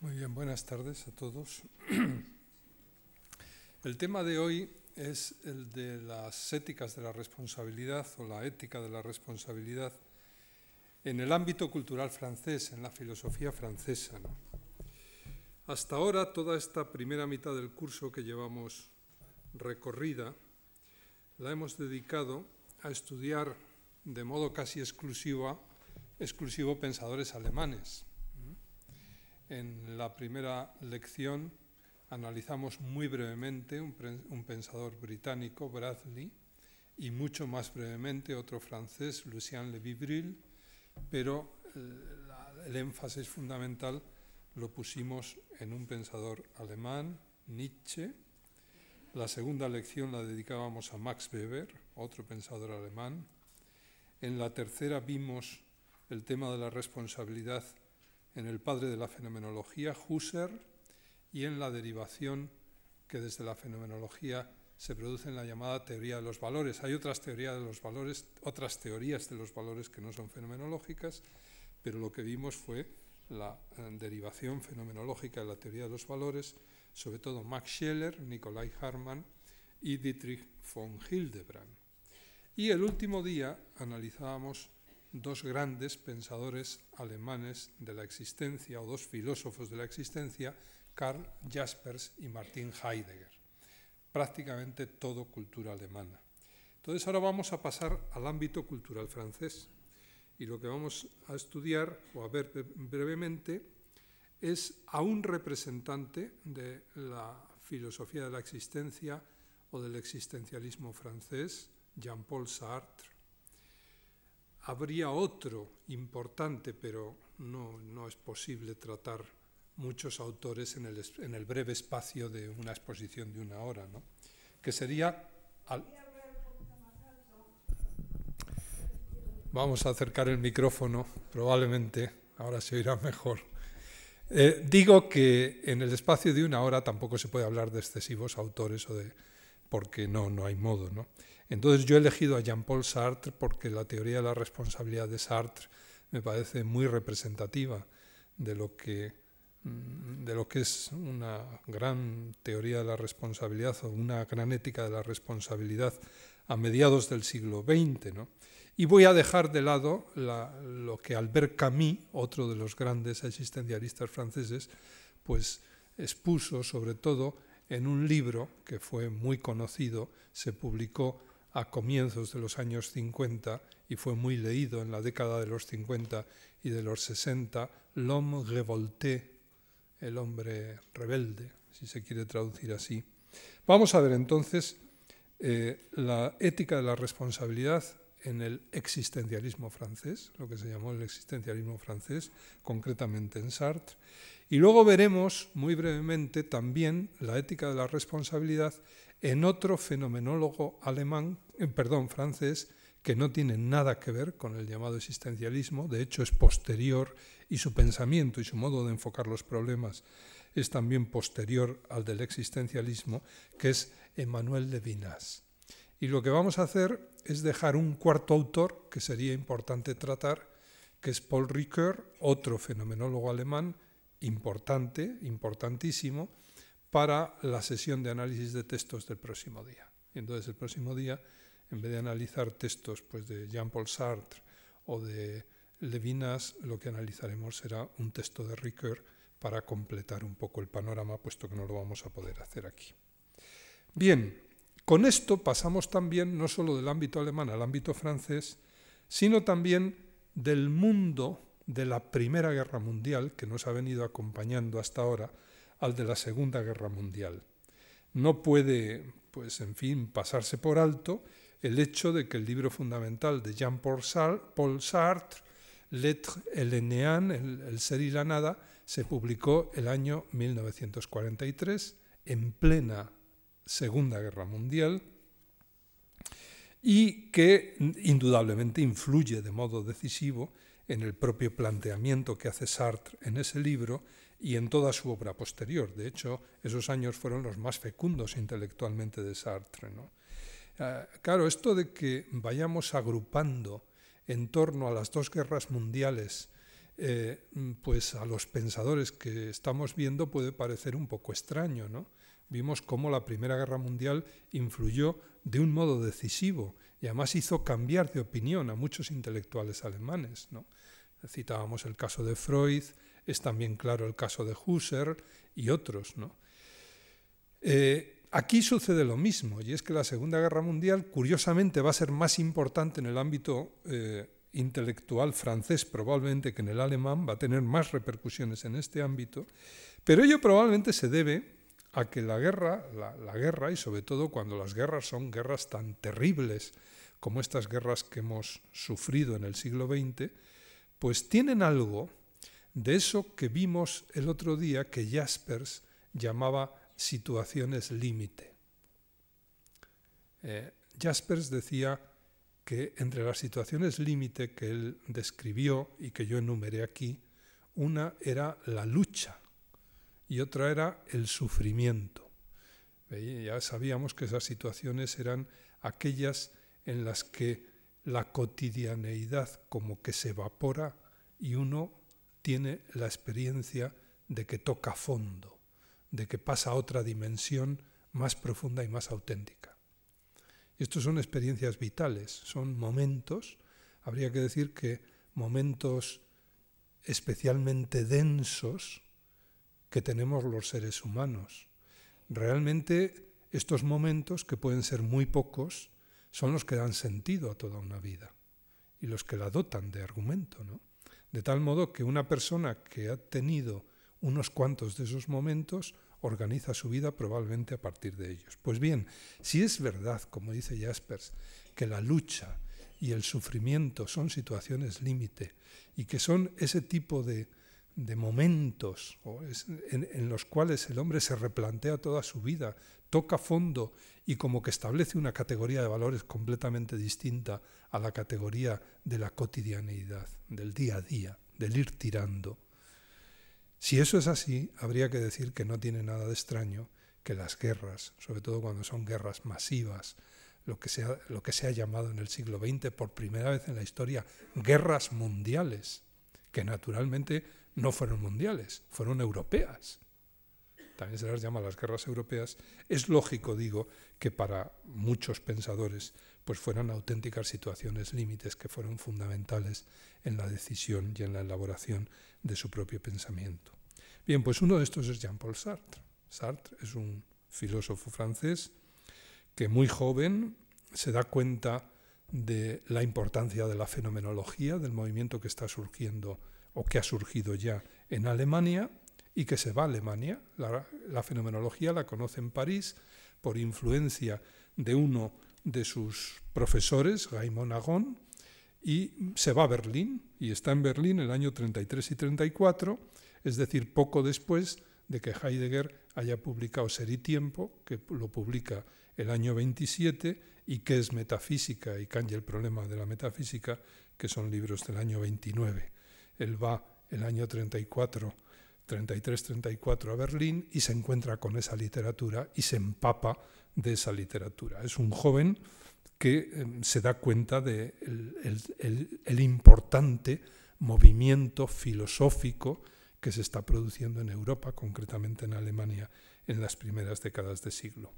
Muy bien, buenas tardes a todos. El tema de hoy es el de las éticas de la responsabilidad o la ética de la responsabilidad en el ámbito cultural francés, en la filosofía francesa. Hasta ahora, toda esta primera mitad del curso que llevamos recorrida, la hemos dedicado a estudiar de modo casi exclusivo, exclusivo pensadores alemanes. En la primera lección analizamos muy brevemente un, pensador británico, Bradley, y mucho más brevemente otro francés, Lucien Lévy-Brill, pero eh, el énfasis fundamental lo pusimos en un pensador alemán, Nietzsche. La segunda lección la dedicábamos a Max Weber, otro pensador alemán. En la tercera vimos el tema de la responsabilidad en el padre de la fenomenología, Husserl, y en la derivación que desde la fenomenología se produce en la llamada teoría de los valores. Hay otras teorías de los valores, otras teorías de los valores que no son fenomenológicas, pero lo que vimos fue la eh, derivación fenomenológica de la teoría de los valores, sobre todo Max Scheler, Nikolai Hartmann y Dietrich von Hildebrand. Y el último día analizábamos dos grandes pensadores alemanes de la existencia, o dos filósofos de la existencia, Karl Jaspers y Martin Heidegger. Prácticamente todo cultura alemana. Entonces ahora vamos a pasar al ámbito cultural francés. Y lo que vamos a estudiar o a ver brevemente es a un representante de la filosofía de la existencia o del existencialismo francés, Jean-Paul Sartre, habría otro importante, pero no, es posible tratar muchos autores en el, breve espacio de una exposición de una hora, ¿no? que sería... Vamos a acercar el micrófono, probablemente, ahora se oirá mejor. Eh, digo que en el espacio de una hora tampoco se puede hablar de excesivos autores o de porque no, no hay modo. ¿no? Entonces yo he elegido a Jean-Paul Sartre porque la teoría de la responsabilidad de Sartre me parece muy representativa de lo que, mm, de lo que es una gran teoría de la responsabilidad o una gran ética de la responsabilidad a mediados del siglo XX. Y voy a dejar de lado lo que Albert Camus, otro de los grandes existencialistas franceses, pues expuso sobre todo en un libro que fue muy conocido, se publicó a comienzos de los años 50 y fue muy leído en la década de los 50 y de los 60, L'homme révolté, el hombre rebelde, si se quiere traducir así. Vamos a ver entonces eh, la ética de la responsabilidad en el existencialismo francés, lo que se llamó el existencialismo francés, concretamente en Sartre, y luego veremos muy brevemente también la ética de la responsabilidad en otro fenomenólogo alemán, eh, perdón, francés, que no tiene nada que ver con el llamado existencialismo, de hecho es posterior y su pensamiento y su modo de enfocar los problemas es también posterior al del existencialismo, que es Emmanuel Levinas. Y lo que vamos a hacer es dejar un cuarto autor que sería importante tratar, que es Paul Ricoeur, otro fenomenólogo alemán importante, importantísimo, para la sesión de análisis de textos del próximo día. Y entonces el próximo día, en vez de analizar textos pues, de Jean-Paul Sartre o de Levinas, lo que analizaremos será un texto de Ricoeur para completar un poco el panorama, puesto que no lo vamos a poder hacer aquí. Bien, con esto pasamos también no solo del ámbito alemán al ámbito francés, sino también del mundo de la Primera Guerra Mundial, que nos ha venido acompañando hasta ahora, al de la Segunda Guerra Mundial. No puede, pues en fin, pasarse por alto el hecho de que el libro fundamental de Jean-Paul Sartre, L'être et néant, el, ser y la nada, se publicó el año 1943, en plena Segunda Guerra Mundial, y que indudablemente influye de modo decisivo en el propio planteamiento que hace Sartre en ese libro y en toda su obra posterior. De hecho, esos años fueron los más fecundos intelectualmente de Sartre. Ah, claro, esto de que vayamos agrupando en torno a las dos guerras mundiales eh, pues a los pensadores que estamos viendo puede parecer un poco extraño. ¿no? Vimos cómo la Primera Guerra Mundial influyó de un modo decisivo y además hizo cambiar de opinión a muchos intelectuales alemanes. ¿no? Citábamos el caso de Freud, es también claro el caso de Husserl y otros. ¿no? Eh, aquí sucede lo mismo, y es que la Segunda Guerra Mundial, curiosamente, va a ser más importante en el ámbito eh, intelectual francés probablemente que en el alemán, va a tener más repercusiones en este ámbito, pero ello probablemente se debe a que la guerra, la, guerra, y sobre todo cuando las guerras son guerras tan terribles como estas guerras que hemos sufrido en el siglo XX, pues tienen algo de eso que vimos el otro día que Jaspers llamaba situaciones límite. Eh, Jaspers decía que entre las situaciones límite que él describió y que yo enumeré aquí, una era la lucha y otra era el sufrimiento. Ya sabíamos que esas situaciones eran aquellas en las que la cotidianeidad como que se evapora y uno tiene la experiencia de que toca fondo, de que pasa a otra dimensión más profunda y más auténtica. Estos son experiencias vitales, son momentos, habría que decir que momentos especialmente densos que tenemos los seres humanos. Realmente estos momentos, que pueden ser muy pocos, son los que dan sentido a toda una vida y los que la dotan de argumento. ¿no? De tal modo que una persona que ha tenido unos cuantos de esos momentos organiza su vida probablemente a partir de ellos. Pues bien, si es verdad, como dice Jaspers, que la lucha y el sufrimiento son situaciones límite y que son ese tipo de, momentos en, los cuales el hombre se replantea toda su vida, toca fondo y como que establece una categoría de valores completamente distinta a la categoría de la cotidianeidad, del día a día, del ir tirando. Si eso es así, habría que decir que no tiene nada de extraño que las guerras, sobre todo cuando son guerras masivas, lo que, lo que se ha llamado en el siglo XX por primera vez en la historia guerras mundiales, que naturalmente no fueron mundiales, fueron europeas. También se las llama las guerras europeas. Es lógico, digo, que para muchos pensadores pues fueran auténticas situaciones límites que fueron fundamentales en la decisión y en la elaboración de su propio pensamiento. Bien, pues uno de estos es Jean-Paul Sartre. Sartre es un filósofo francés que muy joven se da cuenta de la importancia de la fenomenología, del movimiento que está surgiendo o que ha surgido ya en Alemania y que se va a Alemania. La, fenomenología la conoce en París por influencia de uno de sus profesores, Raymond Agon, y se va a Berlín y está en Berlín el año 33 y 34, es decir, poco después de que Heidegger haya publicado Ser y Tiempo, que lo publica el año 27, y que es Metafísica y Kant el problema de la metafísica, que son libros del año 29. Él va el año 34, 33-34 a Berlín y se encuentra con esa literatura y se empapa de esa literatura. Es un joven que em, se da cuenta del de el, importante movimiento filosófico que se está produciendo en Europa, concretamente en Alemania, en las primeras décadas de siglo.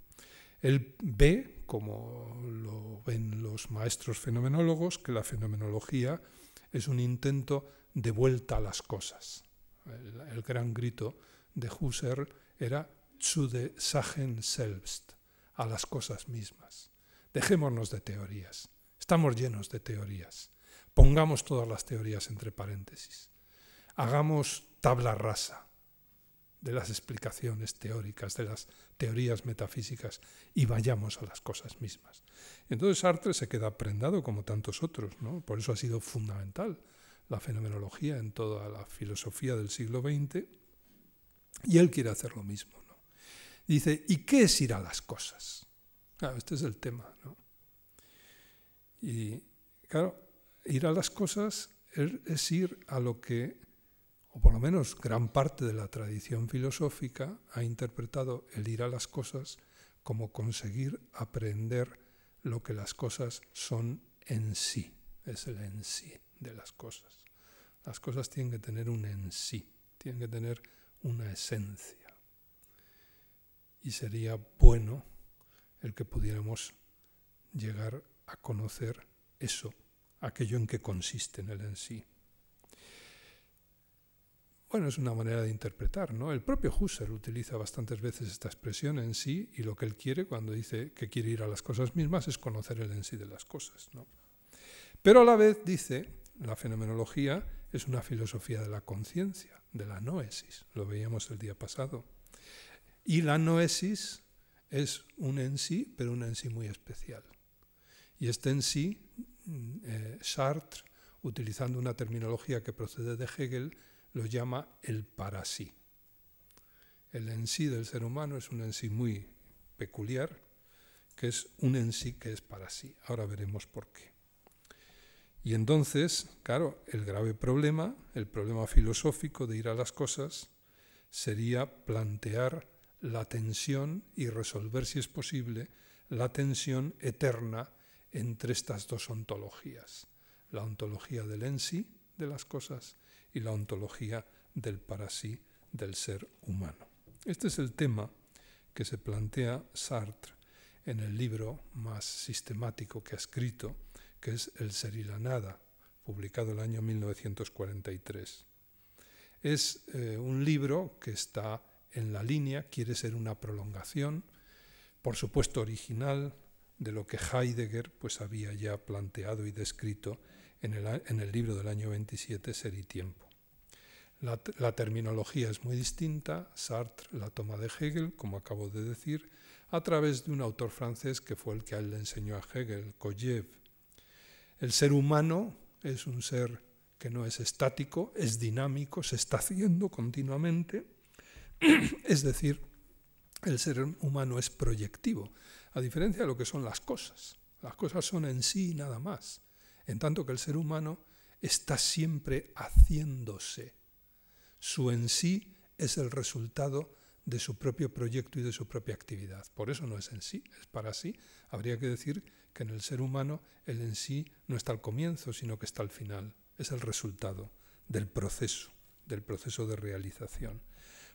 Él ve, como lo ven los maestros fenomenólogos, que la fenomenología es un intento de vuelta a las cosas. El, gran grito de Husserl era zu de Sachen selbst, a las cosas mismas. Dejémonos de teorías. Estamos llenos de teorías. Pongamos todas las teorías entre paréntesis. Hagamos tabla rasa de las explicaciones teóricas, de las teorías metafísicas y vayamos a las cosas mismas. Entonces Sartre se queda prendado como tantos otros, ¿no? por eso ha sido fundamental la fenomenología en toda la filosofía del siglo XX y él quiere hacer lo mismo. ¿no? Dice, ¿y qué es ir a las cosas? Claro, este es el tema. ¿no? Y claro, ir a las cosas es, ir a lo que, o por lo menos gran parte de la tradición filosófica ha interpretado el ir a las cosas como conseguir aprender lo que las cosas son en sí, es el en sí de las cosas. Las cosas tienen que tener un en sí, tienen que tener una esencia. Y sería bueno el que pudiéramos llegar a conocer eso, aquello en que consiste en el en sí. Bueno, es una manera de interpretar, ¿no? El propio Husserl utiliza bastantes veces esta expresión en sí y lo que él quiere cuando dice que quiere ir a las cosas mismas es conocer el en sí de las cosas, ¿no? Pero a la vez dice, la fenomenología es una filosofía de la conciencia, de la noesis, lo veíamos el día pasado. Y la noesis es un en sí, pero un en sí muy especial. Y este en sí, mm, eh, Sartre, utilizando una terminología que procede de Hegel, lo llama el para sí. El en sí del ser humano es un en sí muy peculiar, que es un en sí que es para sí. Ahora veremos por qué. Y entonces, claro, el grave problema, el problema filosófico de ir a las cosas, sería plantear la tensión y resolver, si es posible, la tensión eterna entre estas dos ontologías, la ontología del en sí de las cosas y la ontología del para sí del ser humano. Este es el tema que se plantea Sartre en el libro más sistemático que ha escrito, que es El ser y la nada, publicado el año 1943. Es eh, un libro que está en la línea, quiere ser una prolongación, por supuesto original, de lo que Heidegger pues, había ya planteado y descrito en el, libro del año 27, Ser y Tiempo. La, terminología es muy distinta, Sartre la toma de Hegel, como acabo de decir, a través de un autor francés que fue el que a él le enseñó a Hegel, Koyev. El ser humano es un ser que no es estático, es dinámico, se está haciendo continuamente, es decir, el ser humano es proyectivo, a diferencia de lo que son las cosas. Las cosas son en sí nada más en tanto que el ser humano está siempre haciéndose. Su en sí es el resultado de su propio proyecto y de su propia actividad. Por eso no es en sí, es para sí. Habría que decir que en el ser humano el en sí no está al comienzo, sino que está al final. Es el resultado del proceso, del proceso de realización.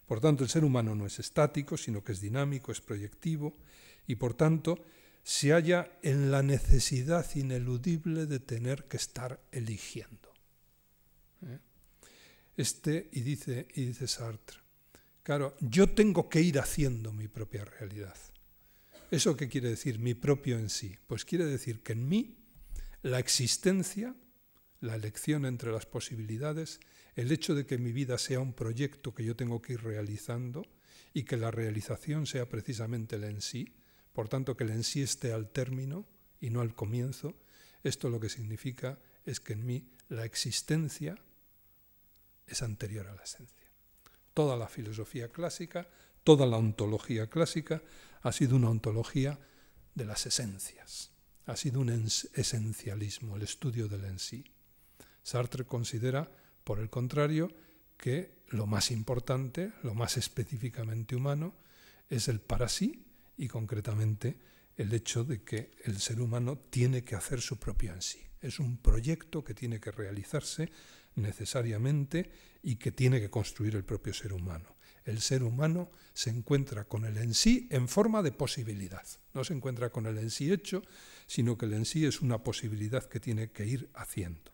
Por tanto, el ser humano no es estático, sino que es dinámico, es proyectivo y por tanto se halla en la necesidad ineludible de tener que estar eligiendo. ¿Eh? Este, y dice, y dice Sartre, claro, yo tengo que ir haciendo mi propia realidad. ¿Eso qué quiere decir? Mi propio en sí. Pues quiere decir que en mí la existencia, la elección entre las posibilidades, el hecho de que mi vida sea un proyecto que yo tengo que ir realizando y que la realización sea precisamente el en sí, por tanto que sí esté al término y no al comienzo, esto lo que significa es que en mí la existencia es anterior a la esencia. Toda la filosofía clásica, toda la ontología clásica ha sido una ontología de las esencias, ha sido un esencialismo, el estudio del en sí. Sartre considera, por el contrario, que lo más importante, lo más específicamente humano, es el para sí y concretamente el hecho de que el ser humano tiene que hacer su propio en sí. Es un proyecto que tiene que realizarse necesariamente y que tiene que construir el propio ser humano. El ser humano se encuentra con el en sí en forma de posibilidad. No se encuentra con el en sí hecho, sino que el en sí es una posibilidad que tiene que ir haciendo.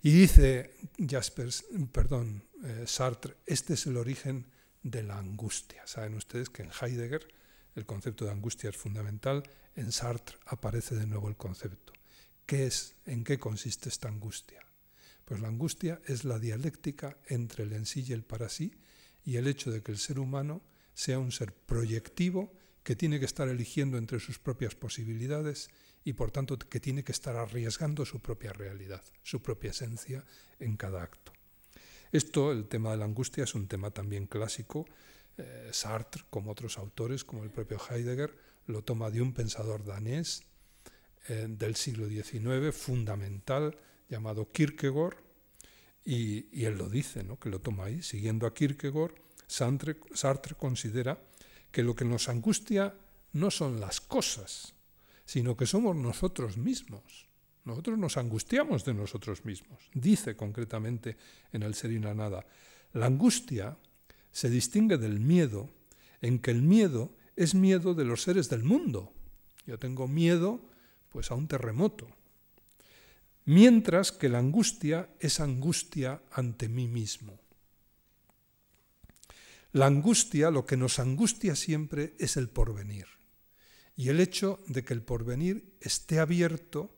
Y dice Jaspers, perdón, eh, Sartre, este es el origen de la angustia. Saben ustedes que en Heidegger el concepto de angustia es fundamental, en Sartre aparece de nuevo el concepto. ¿Qué es? ¿En qué consiste esta angustia? Pues la angustia es la dialéctica entre el en sí y el para sí y el hecho de que el ser humano sea un ser proyectivo que tiene que estar eligiendo entre sus propias posibilidades y por tanto que tiene que estar arriesgando su propia realidad, su propia esencia en cada acto. Esto, el tema de la angustia, es un tema también clásico eh, Sartre, como otros autores, como el propio Heidegger, lo toma de un pensador danés eh, del siglo XIX, fundamental, llamado Kierkegaard, y, él lo dice, ¿no? que lo toma ahí. Siguiendo a Kierkegaard, Sartre, Sartre considera que lo que nos angustia no son las cosas, sino que somos nosotros mismos. Nosotros nos angustiamos de nosotros mismos. Dice concretamente en el ser y la nada, la angustia se distingue del miedo en que el miedo es miedo de los seres del mundo. Yo tengo miedo pues a un terremoto. Mientras que la angustia es angustia ante mí mismo. La angustia, lo que nos angustia siempre es el porvenir y el hecho de que el porvenir esté abierto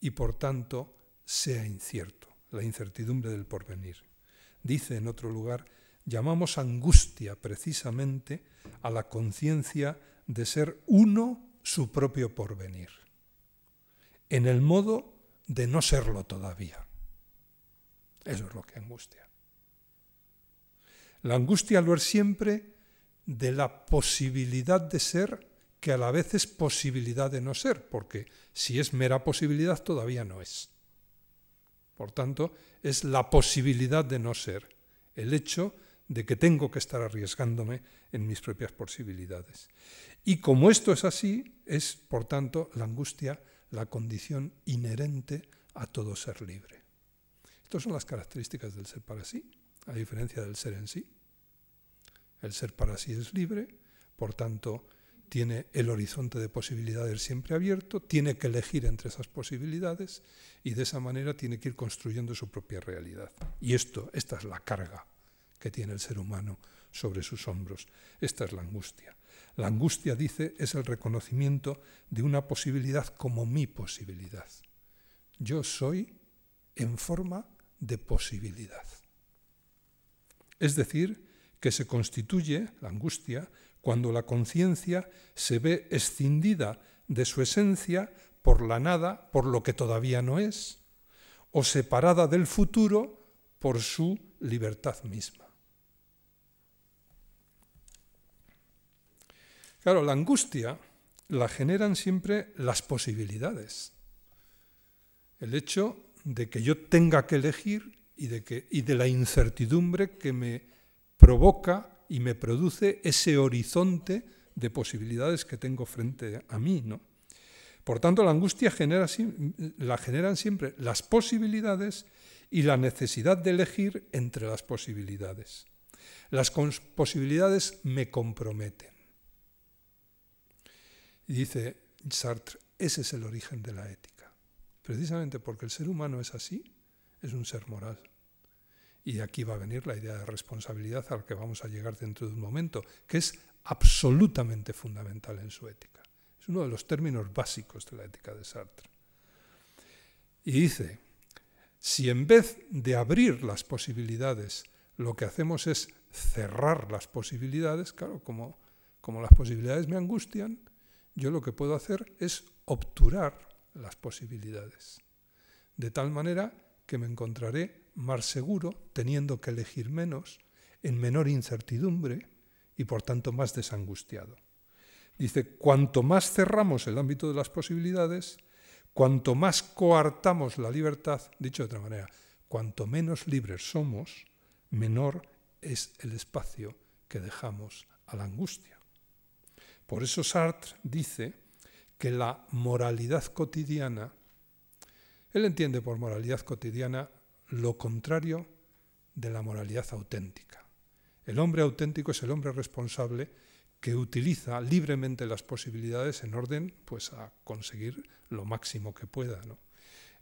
y por tanto sea incierto, la incertidumbre del porvenir. Dice en otro lugar, llamamos angustia precisamente a la conciencia de ser uno su propio porvenir, en el modo de no serlo todavía. Eso es lo que angustia. La angustia lo es siempre de la posibilidad de ser que a la vez es posibilidad de no ser, porque si es mera posibilidad todavía no es. Por tanto, es la posibilidad de no ser, el hecho de que tengo que estar arriesgándome en mis propias posibilidades. Y como esto es así, es, por tanto, la angustia la condición inherente a todo ser libre. Estas son las características del ser para sí, a diferencia del ser en sí. El ser para sí es libre, por tanto, tiene el horizonte de posibilidades siempre abierto, tiene que elegir entre esas posibilidades y de esa manera tiene que ir construyendo su propia realidad. Y esto, esta es la carga que tiene el ser humano sobre sus hombros. Esta es la angustia. La angustia, dice, es el reconocimiento de una posibilidad como mi posibilidad. Yo soy en forma de posibilidad. Es decir, que se constituye, la angustia, cuando la conciencia se ve escindida de su esencia por la nada, por lo que todavía no es, o separada del futuro por su libertad misma. Claro, la angustia la generan siempre las posibilidades. El hecho de que yo tenga que elegir y de, que, y de la incertidumbre que me provoca y me produce ese horizonte de posibilidades que tengo frente a mí. ¿no? Por tanto, la angustia genera, la generan siempre las posibilidades y la necesidad de elegir entre las posibilidades. Las posibilidades me comprometen. Y dice Sartre, ese es el origen de la ética. Precisamente porque el ser humano es así, es un ser moral. Y aquí va a venir la idea de responsabilidad a la que vamos a llegar dentro de un momento, que es absolutamente fundamental en su ética. Es uno de los términos básicos de la ética de Sartre. Y dice, si en vez de abrir las posibilidades, lo que hacemos es cerrar las posibilidades, claro, como, como las posibilidades me angustian, yo lo que puedo hacer es obturar las posibilidades, de tal manera que me encontraré más seguro, teniendo que elegir menos, en menor incertidumbre y por tanto más desangustiado. Dice, cuanto más cerramos el ámbito de las posibilidades, cuanto más coartamos la libertad, dicho de otra manera, cuanto menos libres somos, menor es el espacio que dejamos a la angustia. Por eso Sartre dice que la moralidad cotidiana, él entiende por moralidad cotidiana lo contrario de la moralidad auténtica. El hombre auténtico es el hombre responsable que utiliza libremente las posibilidades en orden pues, a conseguir lo máximo que pueda.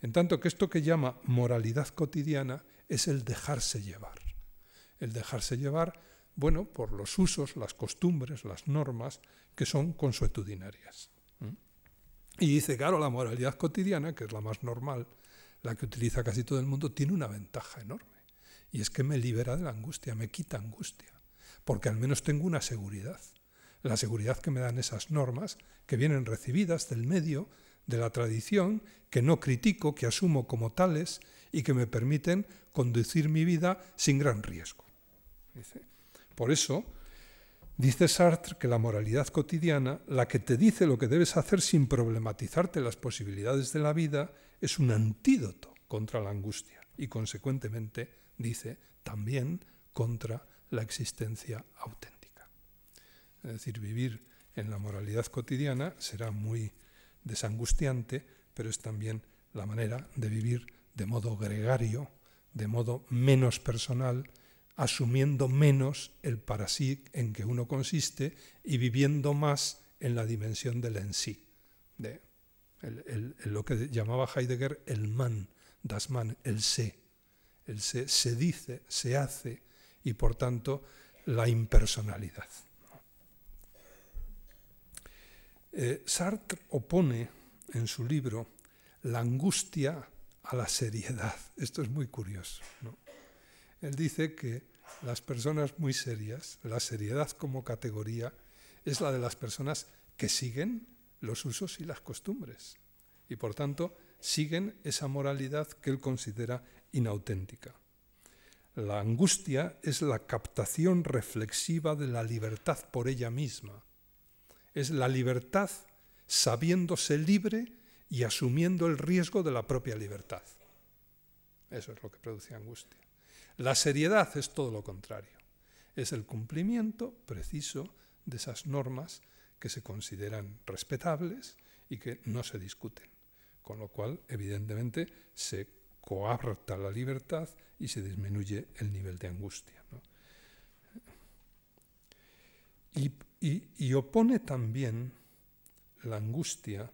En tanto que esto que llama moralidad cotidiana es el dejarse llevar. El dejarse llevar, bueno, por los usos, las costumbres, las normas que son consuetudinarias. Y dice, claro, la moralidad cotidiana, que es la más normal, la que utiliza casi todo el mundo, tiene una ventaja enorme. Y es que me libera de la angustia, me quita angustia, porque al menos tengo una seguridad. La seguridad que me dan esas normas que vienen recibidas del medio, de la tradición, que no critico, que asumo como tales y que me permiten conducir mi vida sin gran riesgo. Por eso, dice Sartre que la moralidad cotidiana, la que te dice lo que debes hacer sin problematizarte las posibilidades de la vida, es un antídoto contra la angustia y consecuentemente, dice, también contra la existencia auténtica. Es decir, vivir en la moralidad cotidiana será muy desangustiante, pero es también la manera de vivir de modo gregario, de modo menos personal, asumiendo menos el para sí en que uno consiste y viviendo más en la dimensión del en sí, de lo que llamaba Heidegger el man, das man, el sé. El sé se dice, se hace y por tanto la impersonalidad. Eh, Sartre opone en su libro la angustia a la seriedad. Esto es muy curioso. Él dice que las personas muy serias, la seriedad como categoría, es la de las personas que siguen los usos y las costumbres y por tanto siguen esa moralidad que él considera inauténtica. La angustia es la captación reflexiva de la libertad por ella misma. Es la libertad sabiéndose libre y asumiendo el riesgo de la propia libertad. Eso es lo que produce angustia. La seriedad es todo lo contrario. Es el cumplimiento preciso de esas normas que se consideran respetables y que no se discuten. Con lo cual, evidentemente, se coarta la libertad y se disminuye el nivel de angustia. y opone también la angustia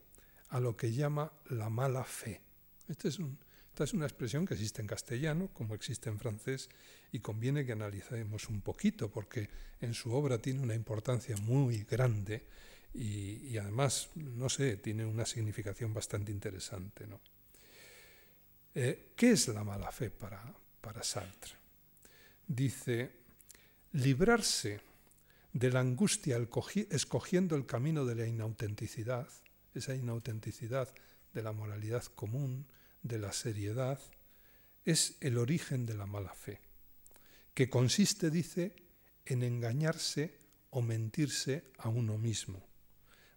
a lo que llama la mala fe. Este esta es una expresión que existe en castellano, como existe en francés, y conviene que analicemos un poquito, porque en su obra tiene una importancia muy grande y, además, no sé, tiene una significación bastante interesante. Eh, ¿Qué es la mala fe para, para Sartre? Dice, librarse de la angustia escogiendo el camino de la inautenticidad esa inautenticidad de la moralidad común, de la seriedad, es el origen de la mala fe, que consiste, dice, en engañarse o mentirse a uno mismo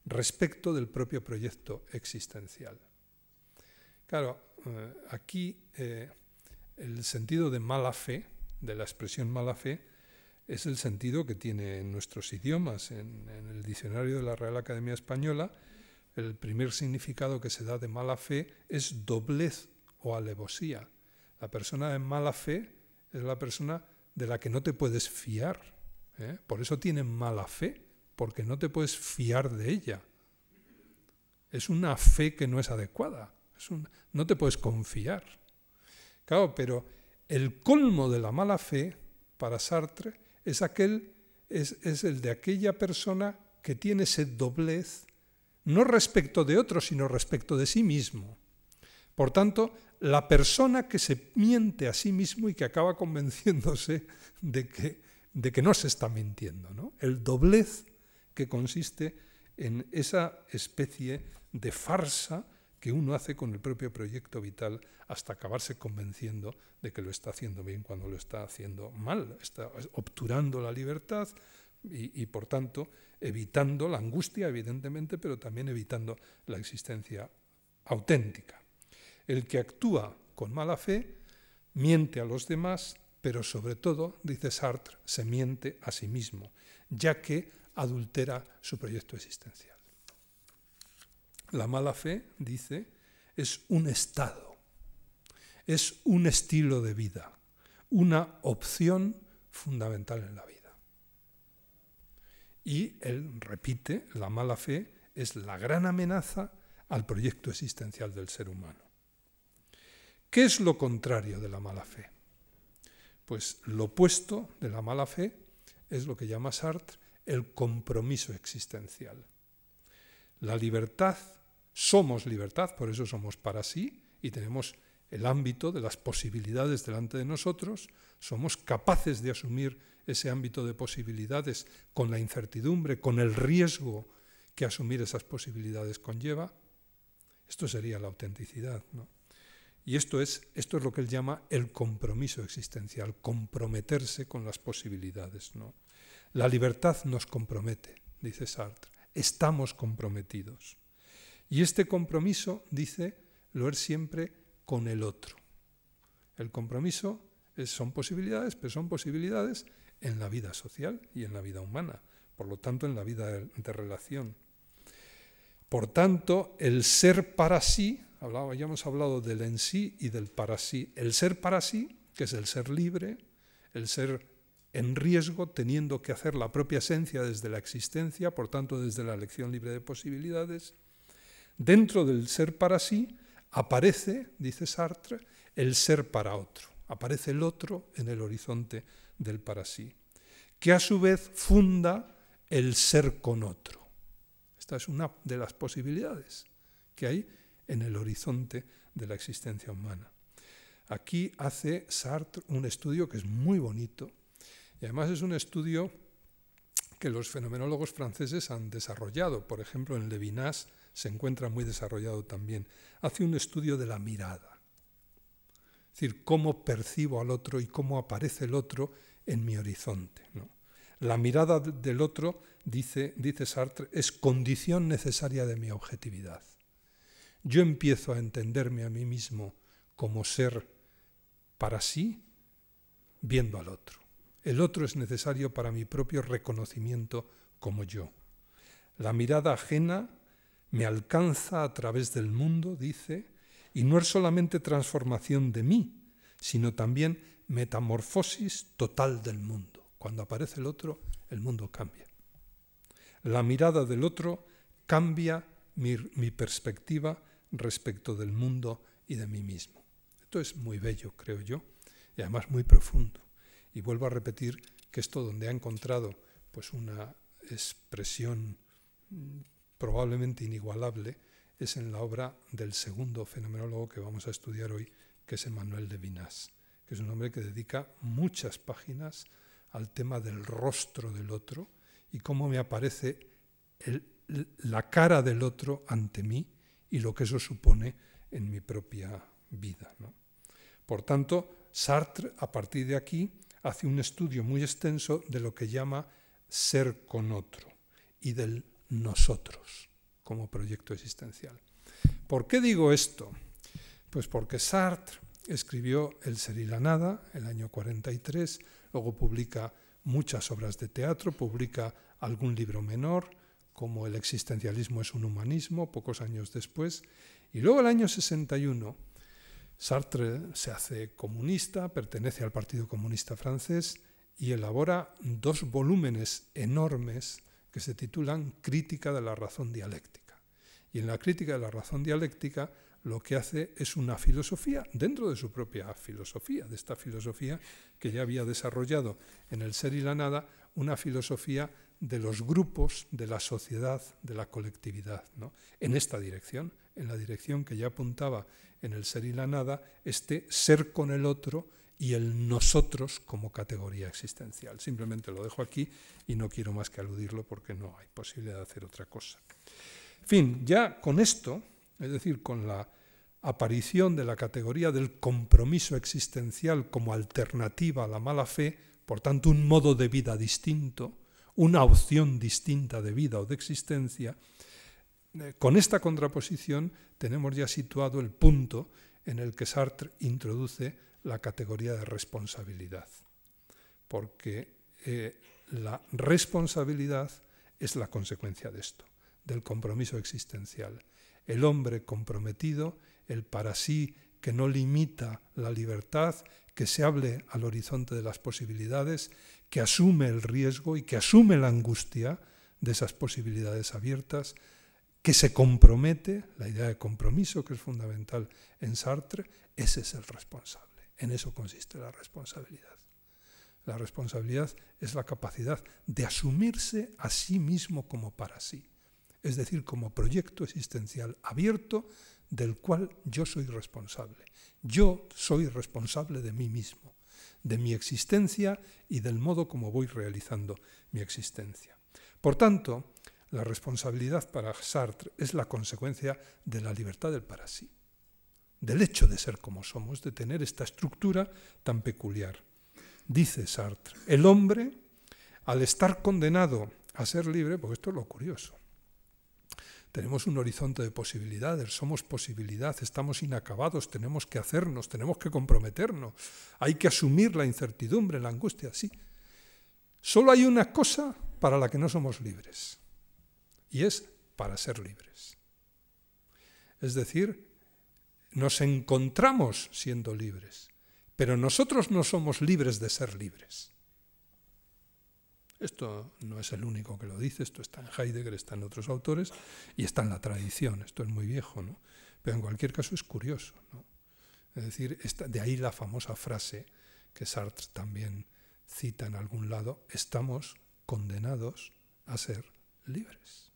respecto del propio proyecto existencial. Claro, eh, aquí eh, el sentido de mala fe, de la expresión mala fe, es el sentido que tiene en nuestros idiomas. en el diccionario de la Real Academia Española el primer significado que se da de mala fe es doblez o alevosía. La persona de mala fe es la persona de la que no te puedes fiar. ¿eh? Por eso tiene mala fe, porque no te puedes fiar de ella. Es una fe que no es adecuada. no te puedes confiar. Claro, pero el colmo de la mala fe para Sartre es aquel es, es el de aquella persona que tiene ese doblez no respecto de otro, sino respecto de sí mismo. Por tanto, la persona que se miente a sí mismo y que acaba convenciéndose de que, de que no se está mintiendo, ¿no? el doblez que consiste en esa especie de farsa que uno hace con el propio proyecto vital hasta acabarse convenciendo de que lo está haciendo bien cuando lo está haciendo mal, está obturando la libertad y, y por tanto evitando la angustia, evidentemente, pero también evitando la existencia auténtica. El que actúa con mala fe miente a los demás, pero sobre todo, dice Sartre, se miente a sí mismo, ya que adultera su proyecto existencial. La mala fe, dice, es un estado, es un estilo de vida, una opción fundamental en la vida. Y él repite, la mala fe es la gran amenaza al proyecto existencial del ser humano. ¿Qué es lo contrario de la mala fe? Pues lo opuesto de la mala fe es lo que llama Sartre el compromiso existencial. La libertad, somos libertad, por eso somos para sí y tenemos el ámbito de las posibilidades delante de nosotros, somos capaces de asumir ese ámbito de posibilidades con la incertidumbre, con el riesgo que asumir esas posibilidades conlleva, esto sería la autenticidad. Y esto es, esto es lo que él llama el compromiso existencial, comprometerse con las posibilidades. ¿no? La libertad nos compromete, dice Sartre, estamos comprometidos. Y este compromiso, dice, lo es siempre con el otro. El compromiso son posibilidades, pero son posibilidades en la vida social y en la vida humana, por lo tanto en la vida de relación. Por tanto, el ser para sí, habíamos hablado del en sí y del para sí. El ser para sí, que es el ser libre, el ser en riesgo, teniendo que hacer la propia esencia desde la existencia, por tanto desde la elección libre de posibilidades. Dentro del ser para sí aparece, dice Sartre, el ser para otro. Aparece el otro en el horizonte del para sí, que a su vez funda el ser con otro. Esta es una de las posibilidades que hay en el horizonte de la existencia humana. Aquí hace Sartre un estudio que es muy bonito y además es un estudio que los fenomenólogos franceses han desarrollado. Por ejemplo, en Levinas se encuentra muy desarrollado también. Hace un estudio de la mirada. Es decir, cómo percibo al otro y cómo aparece el otro en mi horizonte. La mirada del otro, dice, dice Sartre, es condición necesaria de mi objetividad. Yo empiezo a entenderme a mí mismo como ser para sí, viendo al otro. El otro es necesario para mi propio reconocimiento como yo. La mirada ajena me alcanza a través del mundo, dice, y no es solamente transformación de mí, sino también metamorfosis total del mundo. Cuando aparece el otro, el mundo cambia. La mirada del otro cambia mi, perspectiva respecto del mundo y de mí mismo. Esto es muy bello, creo yo, y además muy profundo. Y vuelvo a repetir que esto donde ha encontrado pues una expresión mm, probablemente inigualable es en la obra del segundo fenomenólogo que vamos a estudiar hoy, que es Emmanuel de Vinas, que es un hombre que dedica muchas páginas al tema del rostro del otro y cómo me aparece la cara del otro ante mí y lo que eso supone en mi propia vida. Por tanto, Sartre, a partir de aquí, hace un estudio muy extenso de lo que llama ser con otro y del nosotros como proyecto existencial. ¿Por qué digo esto? Pues porque Sartre escribió El ser y la nada, el año 43, luego publica muchas obras de teatro, publica algún libro menor, como El existencialismo es un humanismo, pocos años después, y luego el año 61 Sartre se hace comunista, pertenece al Partido Comunista francés y elabora dos volúmenes enormes que se titulan Crítica de la razón dialéctica. Y en la crítica de la razón dialéctica lo que hace es una filosofía dentro de su propia filosofía, de esta filosofía que ya había desarrollado en el ser y la nada, una filosofía de los grupos, de la sociedad, de la colectividad, ¿no? en esta dirección, en la dirección que ya apuntaba en el ser y la nada, este ser con el otro y el nosotros como categoría existencial. Simplemente lo dejo aquí y no quiero más que aludirlo porque no hay posibilidad de hacer otra cosa. En fin, ya con esto, es decir, con la aparición de la categoría del compromiso existencial como alternativa a la mala fe, por tanto un modo de vida distinto, una opción distinta de vida o de existencia, eh, con esta contraposición tenemos ya situado el punto en el que Sartre introduce la categoría de responsabilidad, porque eh, la responsabilidad es la consecuencia de esto, del compromiso existencial. El hombre comprometido, el para sí que no limita la libertad, que se hable al horizonte de las posibilidades, que asume el riesgo y que asume la angustia de esas posibilidades abiertas, que se compromete, la idea de compromiso que es fundamental en Sartre, ese es el responsable. En eso consiste la responsabilidad. La responsabilidad es la capacidad de asumirse a sí mismo como para sí, es decir, como proyecto existencial abierto del cual yo soy responsable. Yo soy responsable de mí mismo, de mi existencia y del modo como voy realizando mi existencia. Por tanto, la responsabilidad para Sartre es la consecuencia de la libertad del para sí del hecho de ser como somos, de tener esta estructura tan peculiar. Dice Sartre, el hombre, al estar condenado a ser libre, porque esto es lo curioso, tenemos un horizonte de posibilidades, somos posibilidad, estamos inacabados, tenemos que hacernos, tenemos que comprometernos, hay que asumir la incertidumbre, la angustia, sí. Solo hay una cosa para la que no somos libres, y es para ser libres. Es decir, nos encontramos siendo libres, pero nosotros no somos libres de ser libres. Esto no es el único que lo dice, esto está en Heidegger, está en otros autores y está en la tradición, esto es muy viejo, ¿no? pero en cualquier caso es curioso. Es decir, de ahí la famosa frase que Sartre también cita en algún lado, estamos condenados a ser libres.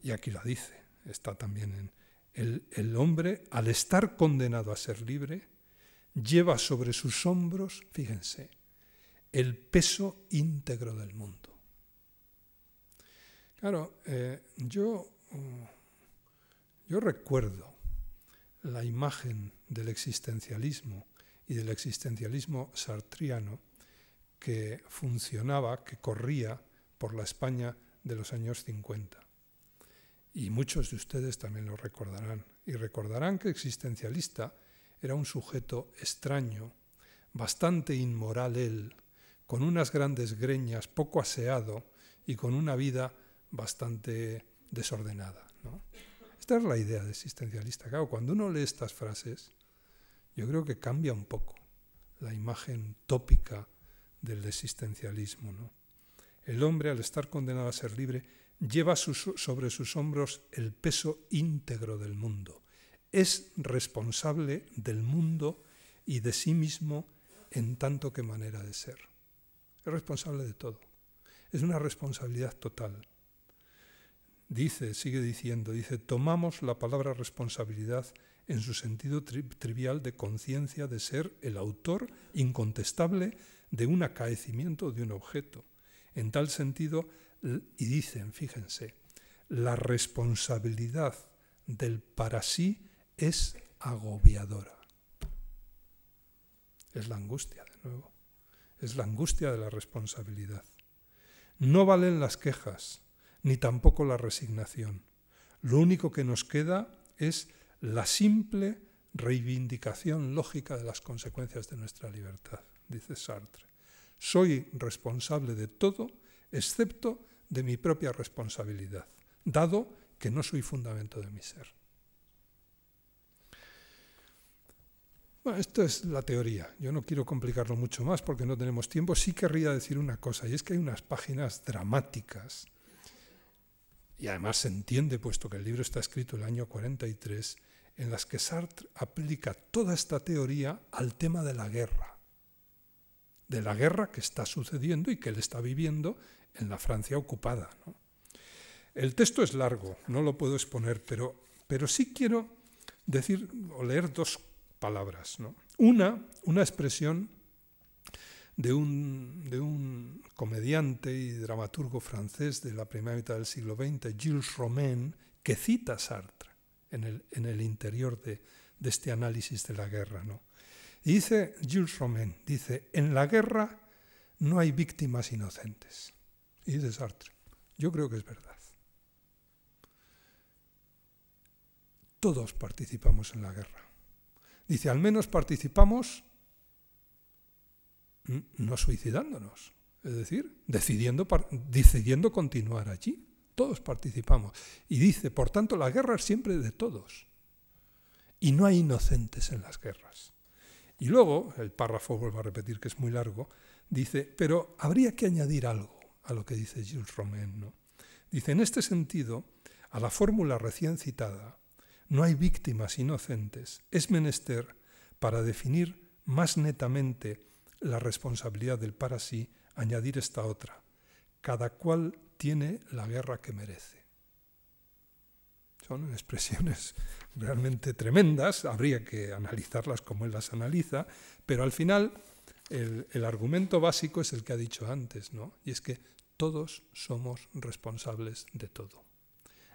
Y aquí la dice, está también en el, el hombre, al estar condenado a ser libre, lleva sobre sus hombros, fíjense, el peso íntegro del mundo. Claro, eh, yo, yo recuerdo la imagen del existencialismo y del existencialismo sartriano que funcionaba, que corría por la España de los años 50. Y muchos de ustedes también lo recordarán. Y recordarán que existencialista era un sujeto extraño, bastante inmoral él, con unas grandes greñas, poco aseado y con una vida bastante desordenada. Esta es la idea de existencialista. Claro, cuando uno lee estas frases, yo creo que cambia un poco la imagen tópica del existencialismo. ¿no? El hombre, al estar condenado a ser libre, lleva sobre sus hombros el peso íntegro del mundo. Es responsable del mundo y de sí mismo en tanto que manera de ser. Es responsable de todo. Es una responsabilidad total. Dice, sigue diciendo, dice, tomamos la palabra responsabilidad en su sentido trivial de conciencia de ser el autor incontestable de un acaecimiento de un objeto. En tal sentido, y dicen, fíjense, la responsabilidad del para sí es agobiadora. Es la angustia, de nuevo es la angustia de la responsabilidad. No valen las quejas, ni tampoco la resignación. Lo único que nos queda es la simple reivindicación lógica de las consecuencias de nuestra libertad, dice Sartre. Soy responsable de todo excepto de mi propia responsabilidad, dado que no soy fundamento de mi ser. Bueno, esto es la teoría. Yo no quiero complicarlo mucho más porque no tenemos tiempo. Sí querría decir una cosa, y es que hay unas páginas dramáticas, y además se entiende, puesto que el libro está escrito el año 43, en las que Sartre aplica toda esta teoría al tema de la guerra, de la guerra que está sucediendo y que él está viviendo en la Francia ocupada. El texto es largo, no lo puedo exponer, pero, pero sí quiero decir o leer dos palabras. ¿no? Una, una expresión de un, de un, comediante y dramaturgo francés de la primera mitad del siglo XX, Gilles Romain, que cita a Sartre en el, en el interior de, de, este análisis de la guerra. ¿no? Y dice Gilles Romain, dice, en la guerra no hay víctimas inocentes. Y dice Sartre, yo creo que es verdad. Todos participamos en la guerra. Dice, al menos participamos no suicidándonos, es decir, decidiendo, decidiendo continuar allí. Todos participamos. Y dice, por tanto, la guerra es siempre de todos. Y no hay inocentes en las guerras. Y luego, el párrafo, vuelvo a repetir que es muy largo, dice, pero habría que añadir algo a lo que dice Gilles Romain. ¿no? Dice, en este sentido, a la fórmula recién citada, no hay víctimas inocentes, es menester, para definir más netamente la responsabilidad del para sí, añadir esta otra. Cada cual tiene la guerra que merece. Son expresiones realmente tremendas, habría que analizarlas como él las analiza, pero al final el, argumento básico es el que ha dicho antes, ¿no? Y es que todos somos responsables de todo.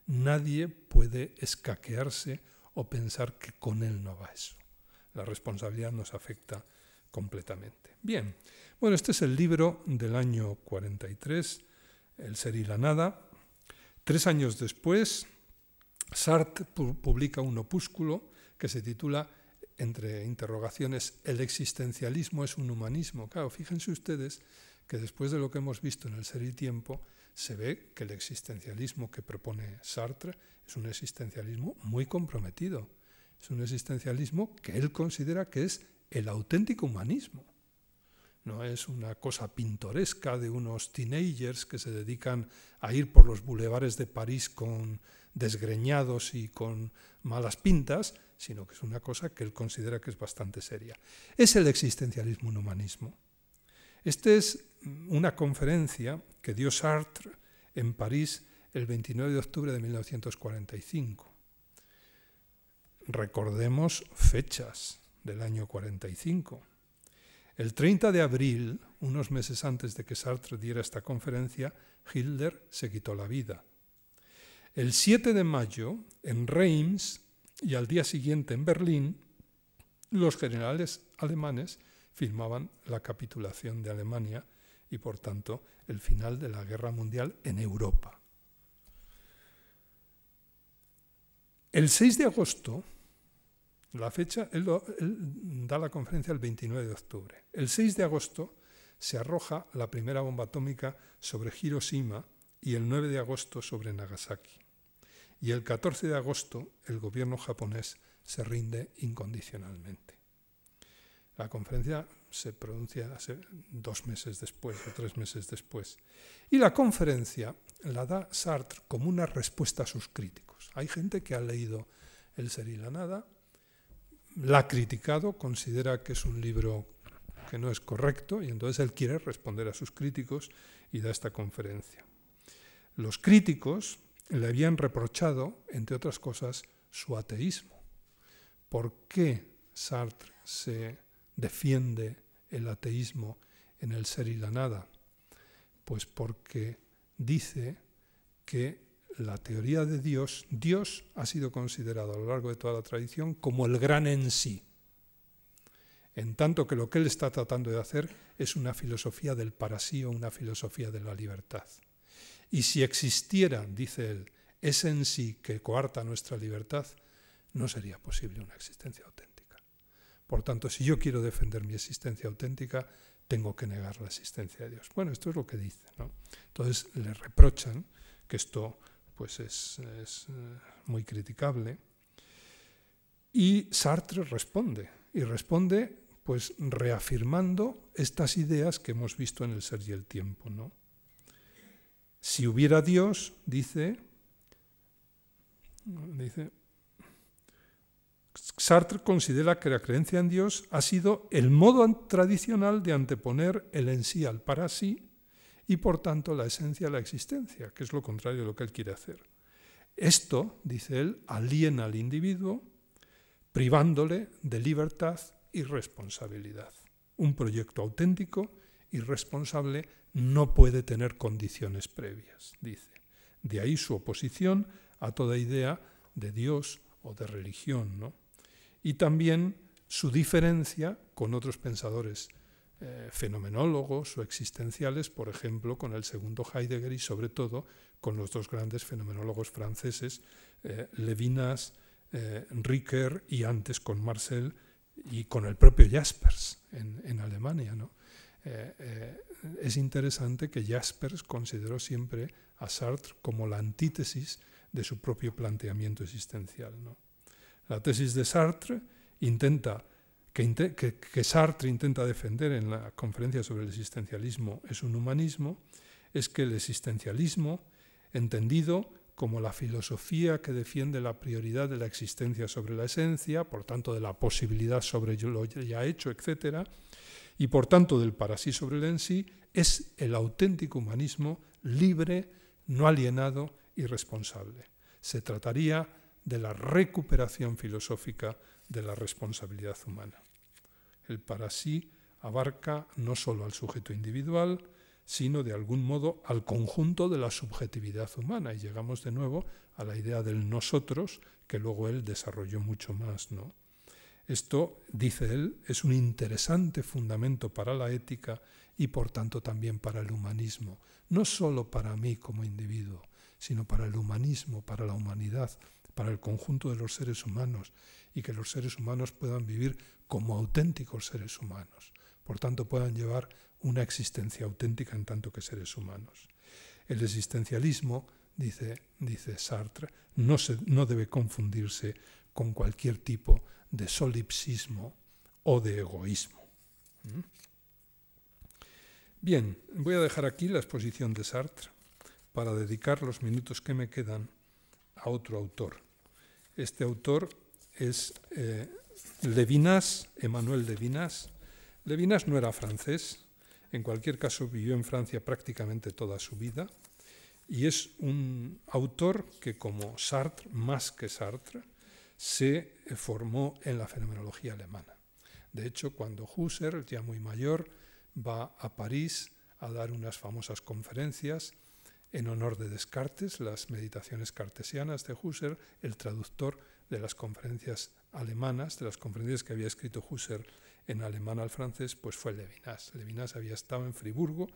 Nadie puede escaquearse o pensar que con él no va eso. La responsabilidad nos afecta completamente. Bien, bueno, este es el libro del año 43, El ser y la nada. Tres años después, Sartre publica un opúsculo que se titula, entre interrogaciones, El existencialismo es un humanismo. Claro, fíjense ustedes que después de lo que hemos visto en el ser y tiempo, se ve que el existencialismo que propone Sartre es un existencialismo muy comprometido. Es un existencialismo que él considera que es el auténtico humanismo. No es una cosa pintoresca de unos teenagers que se dedican a ir por los bulevares de París con desgreñados y con malas pintas, sino que es una cosa que él considera que es bastante seria. Es el existencialismo un humanismo. Esta es una conferencia que dio Sartre en París el 29 de octubre de 1945. Recordemos fechas del año 45. El 30 de abril, unos meses antes de que Sartre diera esta conferencia, Hitler se quitó la vida. El 7 de mayo, en Reims y al día siguiente en Berlín, los generales alemanes firmaban la capitulación de Alemania y por tanto el final de la guerra mundial en Europa. El 6 de agosto, la fecha, él, da la conferencia el 29 de octubre. El 6 de agosto se arroja la primera bomba atómica sobre Hiroshima y el 9 de agosto sobre Nagasaki. Y el 14 de agosto el gobierno japonés se rinde incondicionalmente. La conferencia se pronuncia hace dos meses después o tres meses después. Y la conferencia la da Sartre como una respuesta a sus críticos. Hay gente que ha leído El ser y la nada, la ha criticado, considera que es un libro que no es correcto y entonces él quiere responder a sus críticos y da esta conferencia. Los críticos le habían reprochado, entre otras cosas, su ateísmo. ¿Por qué Sartre se defiende el ateísmo en el ser y la nada? Pues porque dice que la teoría de Dios, Dios ha sido considerado a lo largo de toda la tradición como el gran en sí, en tanto que lo que él está tratando de hacer es una filosofía del para sí o una filosofía de la libertad. Y si existiera, dice él, ese en sí que coarta nuestra libertad, no sería posible una existencia auténtica. Por tanto, si yo quiero defender mi existencia auténtica, tengo que negar la existencia de Dios. Bueno, esto es lo que dice. Entonces le reprochan que esto pues es, es eh, muy criticable. Y Sartre responde, y responde pues reafirmando estas ideas que hemos visto en el ser y el tiempo. ¿no? Si hubiera Dios, dice, dice, Sartre considera que la creencia en Dios ha sido el modo tradicional de anteponer el en sí al para sí y por tanto la esencia a la existencia, que es lo contrario de lo que él quiere hacer. Esto, dice él, aliena al individuo, privándole de libertad y responsabilidad. Un proyecto auténtico y responsable no puede tener condiciones previas, dice. De ahí su oposición a toda idea de Dios o de religión, ¿no? Y también su diferencia con otros pensadores eh, fenomenólogos o existenciales, por ejemplo, con el segundo Heidegger y sobre todo con los dos grandes fenomenólogos franceses, eh, Levinas, eh, y antes con Marcel y con el propio Jaspers en, en Alemania. ¿no? Eh, es interesante que Jaspers consideró siempre a Sartre como la antítesis de su propio planteamiento existencial. La tesis de Sartre intenta que, Sartre intenta defender en la conferencia sobre el existencialismo es un humanismo, es que el existencialismo, entendido como la filosofía que defiende la prioridad de la existencia sobre la esencia, por tanto de la posibilidad sobre lo ya hecho, etc., y por tanto del para sí sobre el en sí, es el auténtico humanismo libre, no alienado y responsable. Se trataría de la recuperación filosófica de la responsabilidad humana. El para sí abarca no solo al sujeto individual, sino de algún modo al conjunto de la subjetividad humana. Y llegamos de nuevo a la idea del nosotros, que luego él desarrolló mucho más. ¿no? Esto, dice él, es un interesante fundamento para la ética y por tanto también para el humanismo, no solo para mí como individuo, sino para el humanismo, para la humanidad, para el conjunto de los seres humanos y que los seres humanos puedan vivir como auténticos seres humanos, por tanto puedan llevar una existencia auténtica en tanto que seres humanos. El existencialismo, dice, dice Sartre, no, se, no debe confundirse con cualquier tipo de solipsismo o de egoísmo. ¿Mm? Bien, voy a dejar aquí la exposición de Sartre para dedicar los minutos que me quedan a otro autor. Este autor es eh, Levinas, Emmanuel Levinas. Levinas no era francés, en cualquier caso vivió en Francia prácticamente toda su vida y es un autor que como Sartre, más que Sartre, se formó en la fenomenología alemana. De hecho, cuando Husserl, ya muy mayor, va a París a dar unas famosas conferencias en honor de Descartes, las meditaciones cartesianas de Husserl, el traductor de las conferencias alemanas, de las conferencias que había escrito Husserl en alemán al francés, pues fue Levinas. Levinas había estado en Friburgo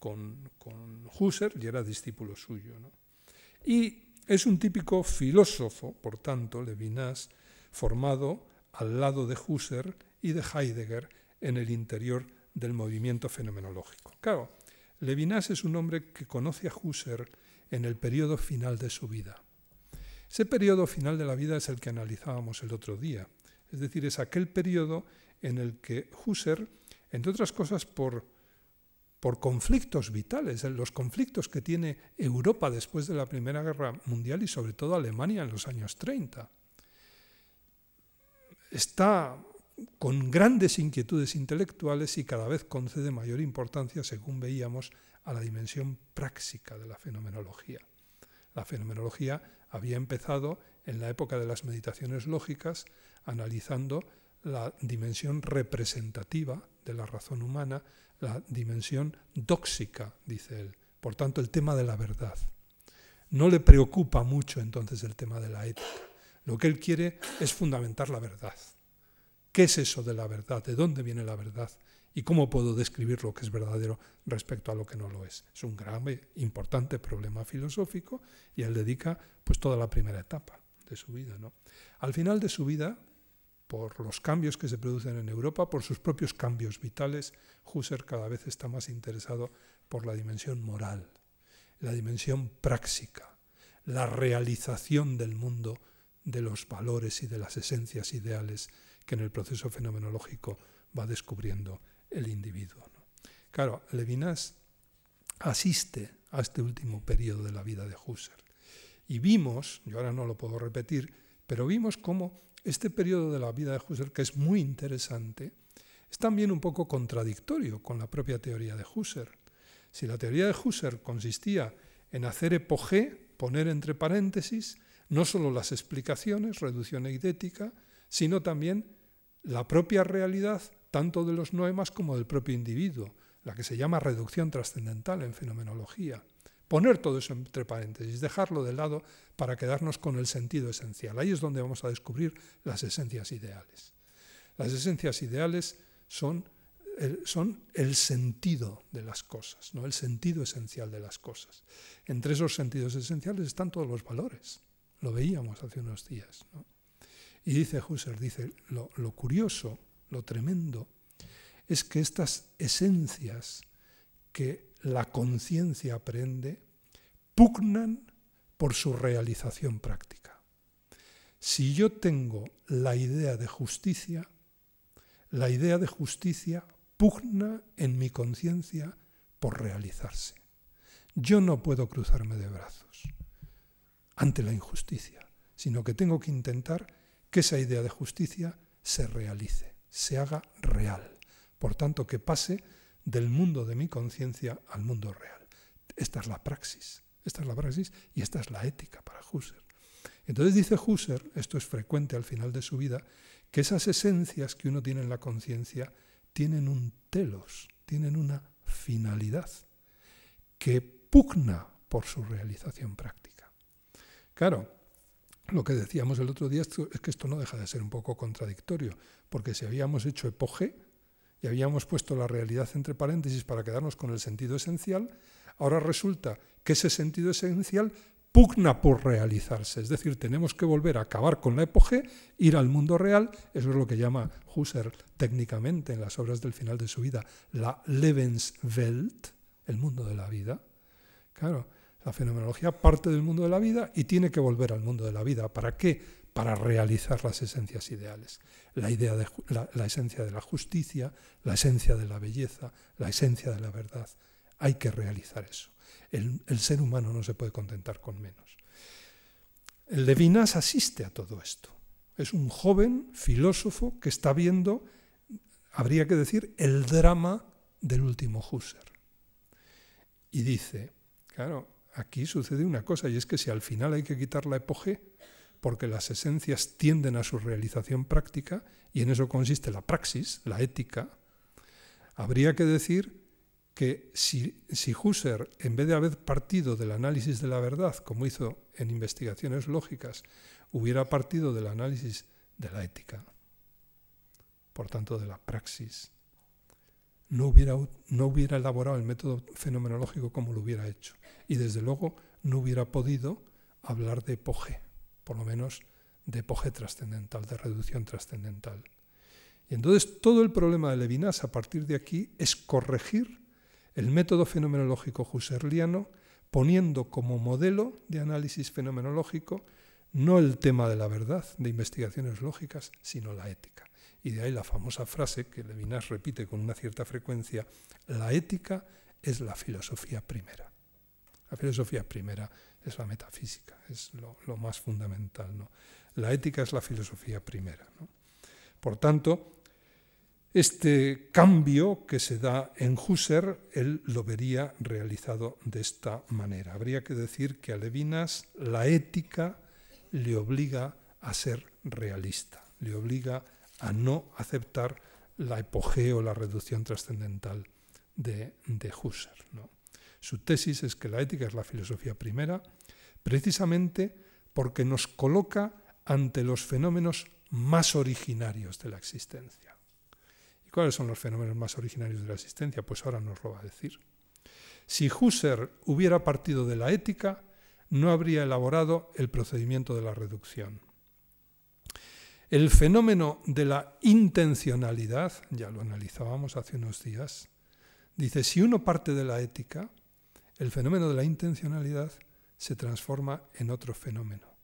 con, con Husserl y era discípulo suyo. Y es un típico filósofo, por tanto, Levinas, formado al lado de Husserl y de Heidegger en el interior del movimiento fenomenológico. Claro, Levinas es un hombre que conoce a Husserl en el periodo final de su vida. Ese periodo final de la vida es el que analizábamos el otro día, es decir, es aquel periodo en el que Husserl, entre otras cosas por, por conflictos vitales, los conflictos que tiene Europa después de la Primera Guerra Mundial y sobre todo Alemania en los años 30, está con grandes inquietudes intelectuales y cada vez concede mayor importancia, según veíamos, a la dimensión práctica de la fenomenología. La fenomenología había empezado en la época de las meditaciones lógicas, analizando la dimensión representativa de la razón humana, la dimensión dóxica, dice él, por tanto el tema de la verdad. No le preocupa mucho entonces el tema de la ética. Lo que él quiere es fundamentar la verdad. ¿Qué es eso de la verdad? ¿De dónde viene la verdad? ¿Y cómo puedo describir lo que es verdadero respecto a lo que no lo es? Es un grave, importante problema filosófico y él dedica pues toda la primera etapa de su vida. ¿no? Al final de su vida, por los cambios que se producen en Europa, por sus propios cambios vitales, Husserl cada vez está más interesado por la dimensión moral, la dimensión práctica, la realización del mundo de los valores y de las esencias ideales que en el proceso fenomenológico va descubriendo el individuo. Claro, Levinas asiste a este último periodo de la vida de Husserl. Y vimos, yo ahora no lo puedo repetir, pero vimos cómo este periodo de la vida de Husserl, que es muy interesante, es también un poco contradictorio con la propia teoría de Husserl. Si la teoría de Husserl consistía en hacer epogé, poner entre paréntesis, no solo las explicaciones, reducción eidética, sino también la propia realidad tanto de los noemas como del propio individuo, la que se llama reducción trascendental en fenomenología. Poner todo eso entre paréntesis, dejarlo de lado para quedarnos con el sentido esencial. Ahí es donde vamos a descubrir las esencias ideales. Las esencias ideales son el, son el sentido de las cosas, ¿no? el sentido esencial de las cosas. Entre esos sentidos esenciales están todos los valores. Lo veíamos hace unos días. Y dice Husserl, dice, lo, lo curioso, lo tremendo, es que estas esencias que la conciencia aprende pugnan por su realización práctica. Si yo tengo la idea de justicia, la idea de justicia pugna en mi conciencia por realizarse. Yo no puedo cruzarme de brazos ante la injusticia, sino que tengo que intentar que esa idea de justicia se realice, se haga real. Por tanto, que pase del mundo de mi conciencia al mundo real. Esta es la praxis, esta es la praxis y esta es la ética para Husserl. Entonces dice Husserl, esto es frecuente al final de su vida, que esas esencias que uno tiene en la conciencia tienen un telos, tienen una finalidad que pugna por su realización práctica. Claro, lo que decíamos el otro día es que esto no deja de ser un poco contradictorio, porque si habíamos hecho epoge y habíamos puesto la realidad entre paréntesis para quedarnos con el sentido esencial, ahora resulta que ese sentido esencial pugna por realizarse. Es decir, tenemos que volver a acabar con la epoge, ir al mundo real. Eso es lo que llama Husserl técnicamente en las obras del final de su vida la Lebenswelt, el mundo de la vida. Claro, la fenomenología parte del mundo de la vida y tiene que volver al mundo de la vida. ¿Para qué? Para realizar las esencias ideales. La, idea de, la esencia de la justicia, la esencia de la belleza, la esencia de la verdad. Hay que realizar eso. El, ser humano no se puede contentar con menos. El Levinas asiste a todo esto. Es un joven filósofo que está viendo, habría que decir, el drama del último Husserl. Y dice, claro, aquí sucede una cosa, y es que si al final hay que quitar la epoge, porque las esencias tienden a su realización práctica, y en eso consiste la praxis, la ética, habría que decir que si, si en vez de haber partido del análisis de la verdad, como hizo en investigaciones lógicas, hubiera partido del análisis de la ética, por tanto de la praxis, no hubiera, no hubiera elaborado el método fenomenológico como lo hubiera hecho. Y desde luego no hubiera podido hablar de epoge, por lo menos de epoge trascendental, de reducción trascendental. Y entonces todo el problema de Levinas a partir de aquí es corregir el método fenomenológico husserliano poniendo como modelo de análisis fenomenológico no el tema de la verdad, de investigaciones lógicas, sino la ética. Y de ahí la famosa frase que Levinas repite con una cierta frecuencia, la ética es la filosofía primera. La filosofía primera es la metafísica, es lo, más fundamental. ¿no? La ética es la filosofía primera. Por tanto, este cambio que se da en Husserl, él lo vería realizado de esta manera. Habría que decir que a Levinas la ética le obliga a ser realista, le obliga a no aceptar la epogeo, la reducción trascendental de, de Husserl. Su tesis es que la ética es la filosofía primera, precisamente porque nos coloca ante los fenómenos más originarios de la existencia. ¿Cuáles son los fenómenos más originarios de la existencia? Pues ahora nos lo va a decir. Si Husserl hubiera partido de la ética, no habría elaborado el procedimiento de la reducción. El fenómeno de la intencionalidad, ya lo analizábamos hace unos días, dice, si uno parte de la ética, el fenómeno de la intencionalidad se transforma en otro fenómeno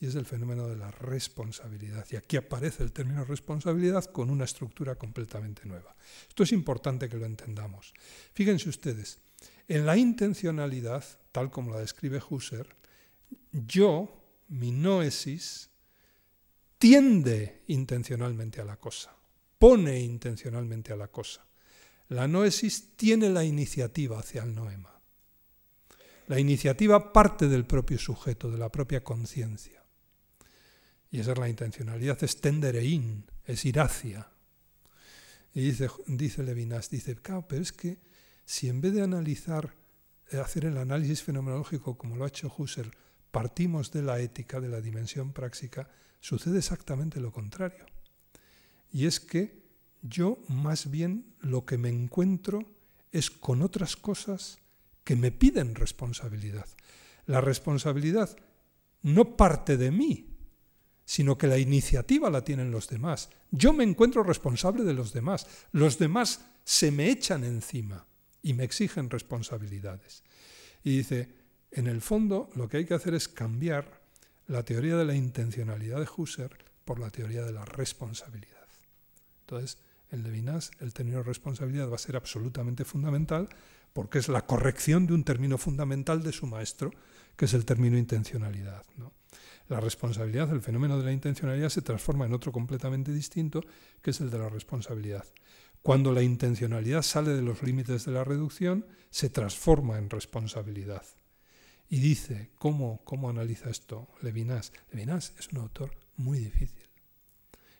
y es el fenómeno de la responsabilidad. Y aquí aparece el término responsabilidad con una estructura completamente nueva. Esto es importante que lo entendamos. Fíjense ustedes, en la intencionalidad, tal como la describe Husserl, yo, mi noesis, tiende intencionalmente a la cosa, pone intencionalmente a la cosa. La noesis tiene la iniciativa hacia el noema. La iniciativa parte del propio sujeto, de la propia conciencia. Y esa es la intencionalidad, es tendereín, es iracia. Y dice, dice Levinas, dice, pero es que si en vez de analizar, eh, hacer el análisis fenomenológico como lo ha hecho Husserl, partimos de la ética, de la dimensión práctica, sucede exactamente lo contrario. Y es que yo más bien lo que me encuentro es con otras cosas que me piden responsabilidad. La responsabilidad no parte de mí, sino que la iniciativa la tienen los demás. Yo me encuentro responsable de los demás. Los demás se me echan encima y me exigen responsabilidades. Y dice, en el fondo lo que hay que hacer es cambiar la teoría de la intencionalidad de Husserl por la teoría de la responsabilidad. Entonces, en Levinas el término responsabilidad va a ser absolutamente fundamental porque es la corrección de un término fundamental de su maestro, que es el término intencionalidad. ¿no? La responsabilidad, el fenómeno de la intencionalidad se transforma en otro completamente distinto, que es el de la responsabilidad. Cuando la intencionalidad sale de los límites de la reducción, se transforma en responsabilidad. Y dice, ¿cómo, cómo analiza esto Levinas? Levinas es un autor muy difícil,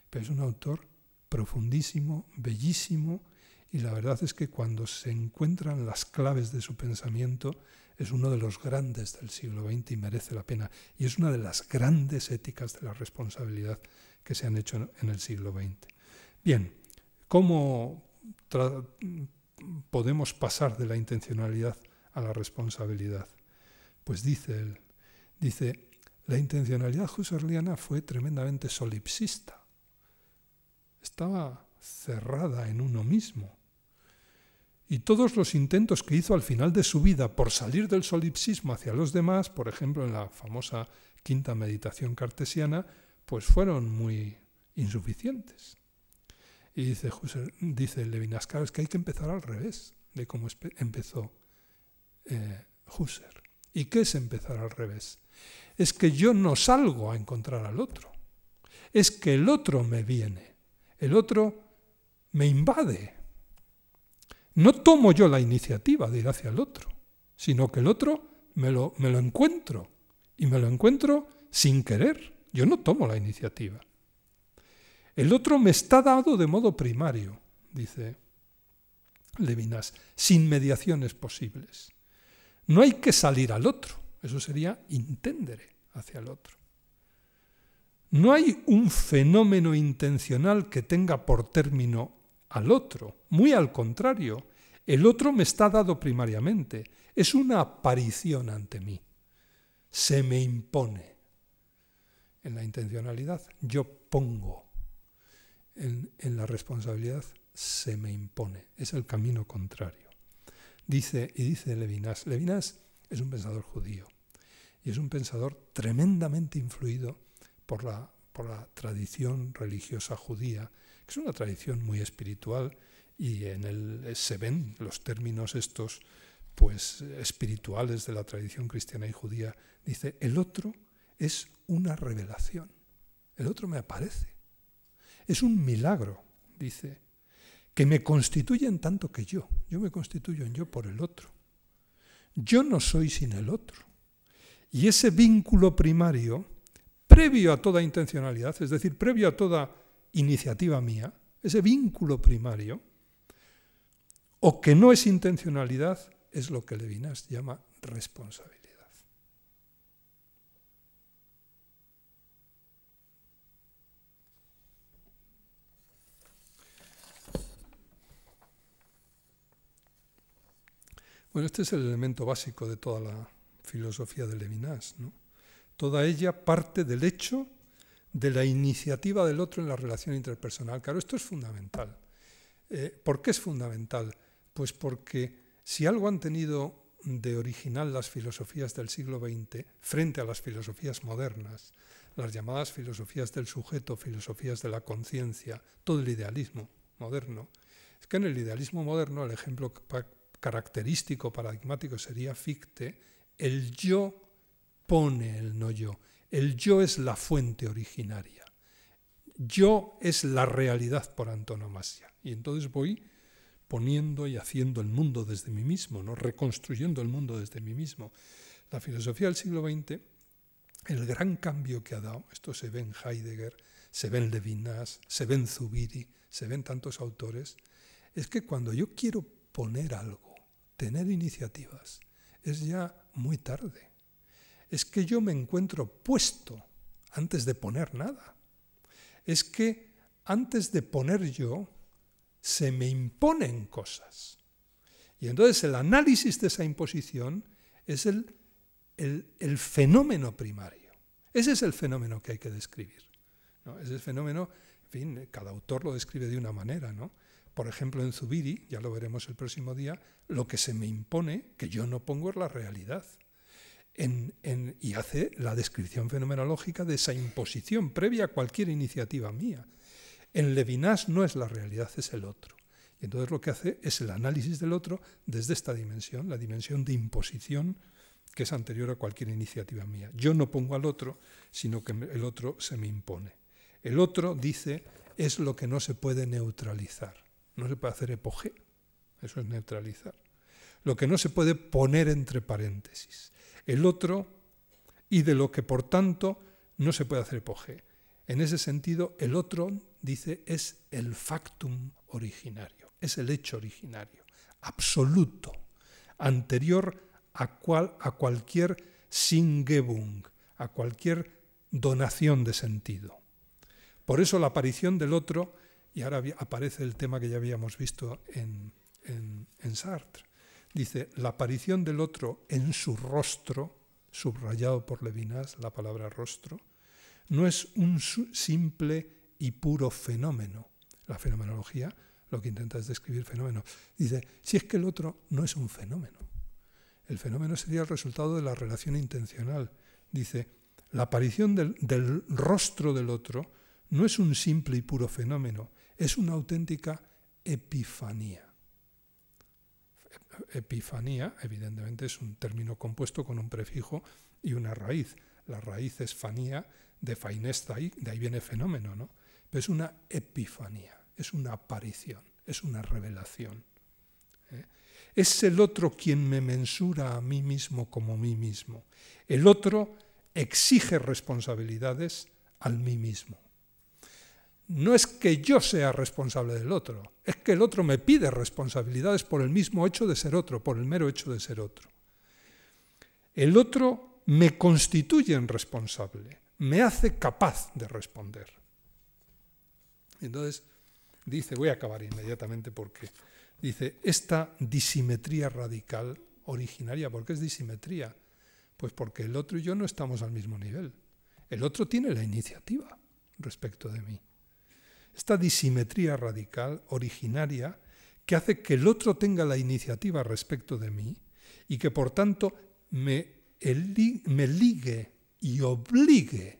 pero es un autor profundísimo, bellísimo, y la verdad es que cuando se encuentran las claves de su pensamiento, es uno de los grandes del siglo XX y merece la pena. Y es una de las grandes éticas de la responsabilidad que se han hecho en el siglo XX. Bien, ¿cómo podemos pasar de la intencionalidad a la responsabilidad? Pues dice él, Dice, la intencionalidad husserliana fue tremendamente solipsista. Estaba cerrada en uno mismo. Y todos los intentos que hizo al final de su vida por salir del solipsismo hacia los demás, por ejemplo en la famosa quinta meditación cartesiana, pues fueron muy insuficientes. Y dice, dice Levinas, es que hay que empezar al revés de cómo empezó eh, Husserl. ¿Y qué es empezar al revés? Es que yo no salgo a encontrar al otro. Es que el otro me viene. El otro me invade. No tomo yo la iniciativa de ir hacia el otro, sino que el otro me lo, me lo encuentro. Y me lo encuentro sin querer. Yo no tomo la iniciativa. El otro me está dado de modo primario, dice Levinas, sin mediaciones posibles. No hay que salir al otro, eso sería intendere hacia el otro. No hay un fenómeno intencional que tenga por término al otro, muy al contrario, el otro me está dado primariamente, es una aparición ante mí, se me impone. En la intencionalidad yo pongo, en, en la responsabilidad se me impone, es el camino contrario. Dice, y dice Levinas, Levinas es un pensador judío y es un pensador tremendamente influido por la, por la tradición religiosa judía, que es una tradición muy espiritual y en él se ven los términos estos pues espirituales de la tradición cristiana y judía. Dice, el otro es una revelación, el otro me aparece. Es un milagro, dice que me constituyen tanto que yo. Yo me constituyo en yo por el otro. Yo no soy sin el otro. Y ese vínculo primario, previo a toda intencionalidad, es decir, previo a toda iniciativa mía, ese vínculo primario, o que no es intencionalidad, es lo que Levinas llama responsabilidad. Bueno, este es el elemento básico de toda la filosofía de Levinas. ¿no? Toda ella parte del hecho de la iniciativa del otro en la relación interpersonal. Claro, esto es fundamental. Eh, ¿Por qué es fundamental? Pues porque si algo han tenido de original las filosofías del siglo XX frente a las filosofías modernas, las llamadas filosofías del sujeto, filosofías de la conciencia, todo el idealismo moderno, es que en el idealismo moderno el ejemplo característico, paradigmático sería Fichte, el yo pone el no yo. El yo es la fuente originaria. Yo es la realidad por antonomasia. Y entonces voy poniendo y haciendo el mundo desde mí mismo, ¿no? reconstruyendo el mundo desde mí mismo. La filosofía del siglo XX, el gran cambio que ha dado, esto se ve en Heidegger, se ve en Levinas, se ve en Zubiri, se ven tantos autores, es que cuando yo quiero poner algo, tener iniciativas es ya muy tarde. Es que yo me encuentro puesto antes de poner nada. Es que antes de poner yo, se me imponen cosas. Y entonces el análisis de esa imposición es el, el, fenómeno primario. Ese es el fenómeno que hay que describir. ¿no? Ese fenómeno, en fin, cada autor lo describe de una manera, ¿no? Por ejemplo, en Zubiri, ya lo veremos el próximo día, lo que se me impone, que yo no pongo es la realidad. y hace la descripción fenomenológica de esa imposición previa a cualquier iniciativa mía. En Levinas no es la realidad, es el otro. Y entonces lo que hace es el análisis del otro desde esta dimensión, la dimensión de imposición que es anterior a cualquier iniciativa mía. Yo no pongo al otro, sino que el otro se me impone. El otro, dice, es lo que no se puede neutralizar. No se puede hacer epoge, eso es neutralizar. Lo que no se puede poner entre paréntesis. El otro y de lo que por tanto no se puede hacer epoge. En ese sentido, el otro, dice, es el factum originario, es el hecho originario, absoluto, anterior a, cual, a cualquier Singebung, a cualquier donación de sentido. Por eso la aparición del otro y ahora aparece el tema que ya habíamos visto en, Sartre. Dice, la aparición del otro en su rostro, subrayado por Levinas la palabra rostro, no es un simple y puro fenómeno. La fenomenología lo que intenta es describir fenómeno. Dice, si es que el otro no es un fenómeno. El fenómeno sería el resultado de la relación intencional. Dice, la aparición del, del rostro del otro no es un simple y puro fenómeno, es una auténtica epifanía. Epifanía, evidentemente, es un término compuesto con un prefijo y una raíz. La raíz es fanía, de fainesta, de ahí viene fenómeno, ¿no? Pero es una epifanía, es una aparición, es una revelación. ¿eh? Es el otro quien me mensura a mí mismo como mí mismo. El otro exige responsabilidades al mí mismo no es que yo sea responsable del otro, es que el otro me pide responsabilidades por el mismo hecho de ser otro, por el mero hecho de ser otro. El otro me constituye en responsable, me hace capaz de responder. Entonces, dice, voy a acabar inmediatamente porque dice, esta disimetría radical originaria, ¿por qué es disimetría? Pues porque el otro y yo no estamos al mismo nivel. El otro tiene la iniciativa respecto de mí esta disimetría radical originaria que hace que el otro tenga la iniciativa respecto de mí y que por tanto me, me ligue y obligue.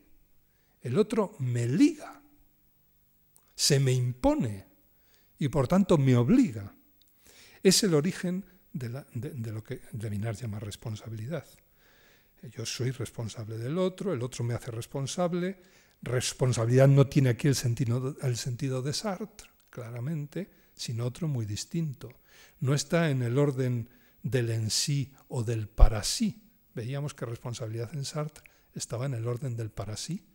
El otro me liga, se me impone y por tanto me obliga. Es el origen de, lo que Levinas llama responsabilidad. Yo soy responsable del otro, el otro me hace responsable, Responsabilidad no tiene aquí el sentido, el sentido de Sartre, claramente, sino otro muy distinto. No está en el orden del en sí o del para sí. Veíamos que responsabilidad en Sartre estaba en el orden del para sí.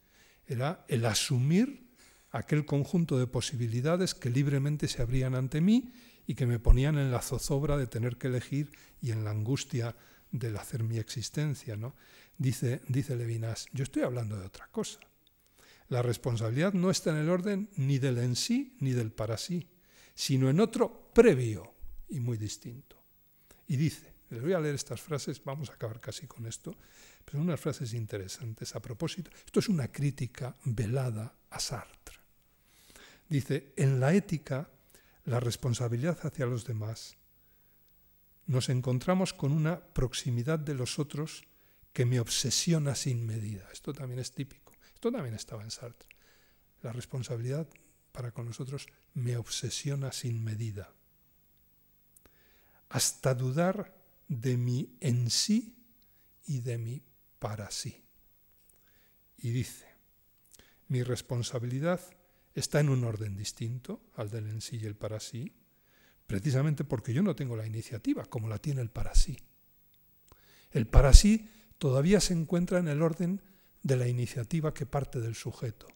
Era el asumir aquel conjunto de posibilidades que libremente se abrían ante mí y que me ponían en la zozobra de tener que elegir y en la angustia del hacer mi existencia. ¿no? Dice, dice Levinas, yo estoy hablando de otra cosa. La responsabilidad no está en el orden ni del en sí ni del para sí, sino en otro previo y muy distinto. Y dice, les voy a leer estas frases, vamos a acabar casi con esto, pero son unas frases interesantes a propósito. Esto es una crítica velada a Sartre. Dice, en la ética, la responsabilidad hacia los demás, nos encontramos con una proximidad de los otros que me obsesiona sin medida. Esto también es típico también estaba en Sartre. La responsabilidad para con nosotros me obsesiona sin medida. Hasta dudar de mi en sí y de mi para sí. Y dice, mi responsabilidad está en un orden distinto al del en sí y el para sí, precisamente porque yo no tengo la iniciativa como la tiene el para sí. El para sí todavía se encuentra en el orden de la iniciativa que parte del sujeto,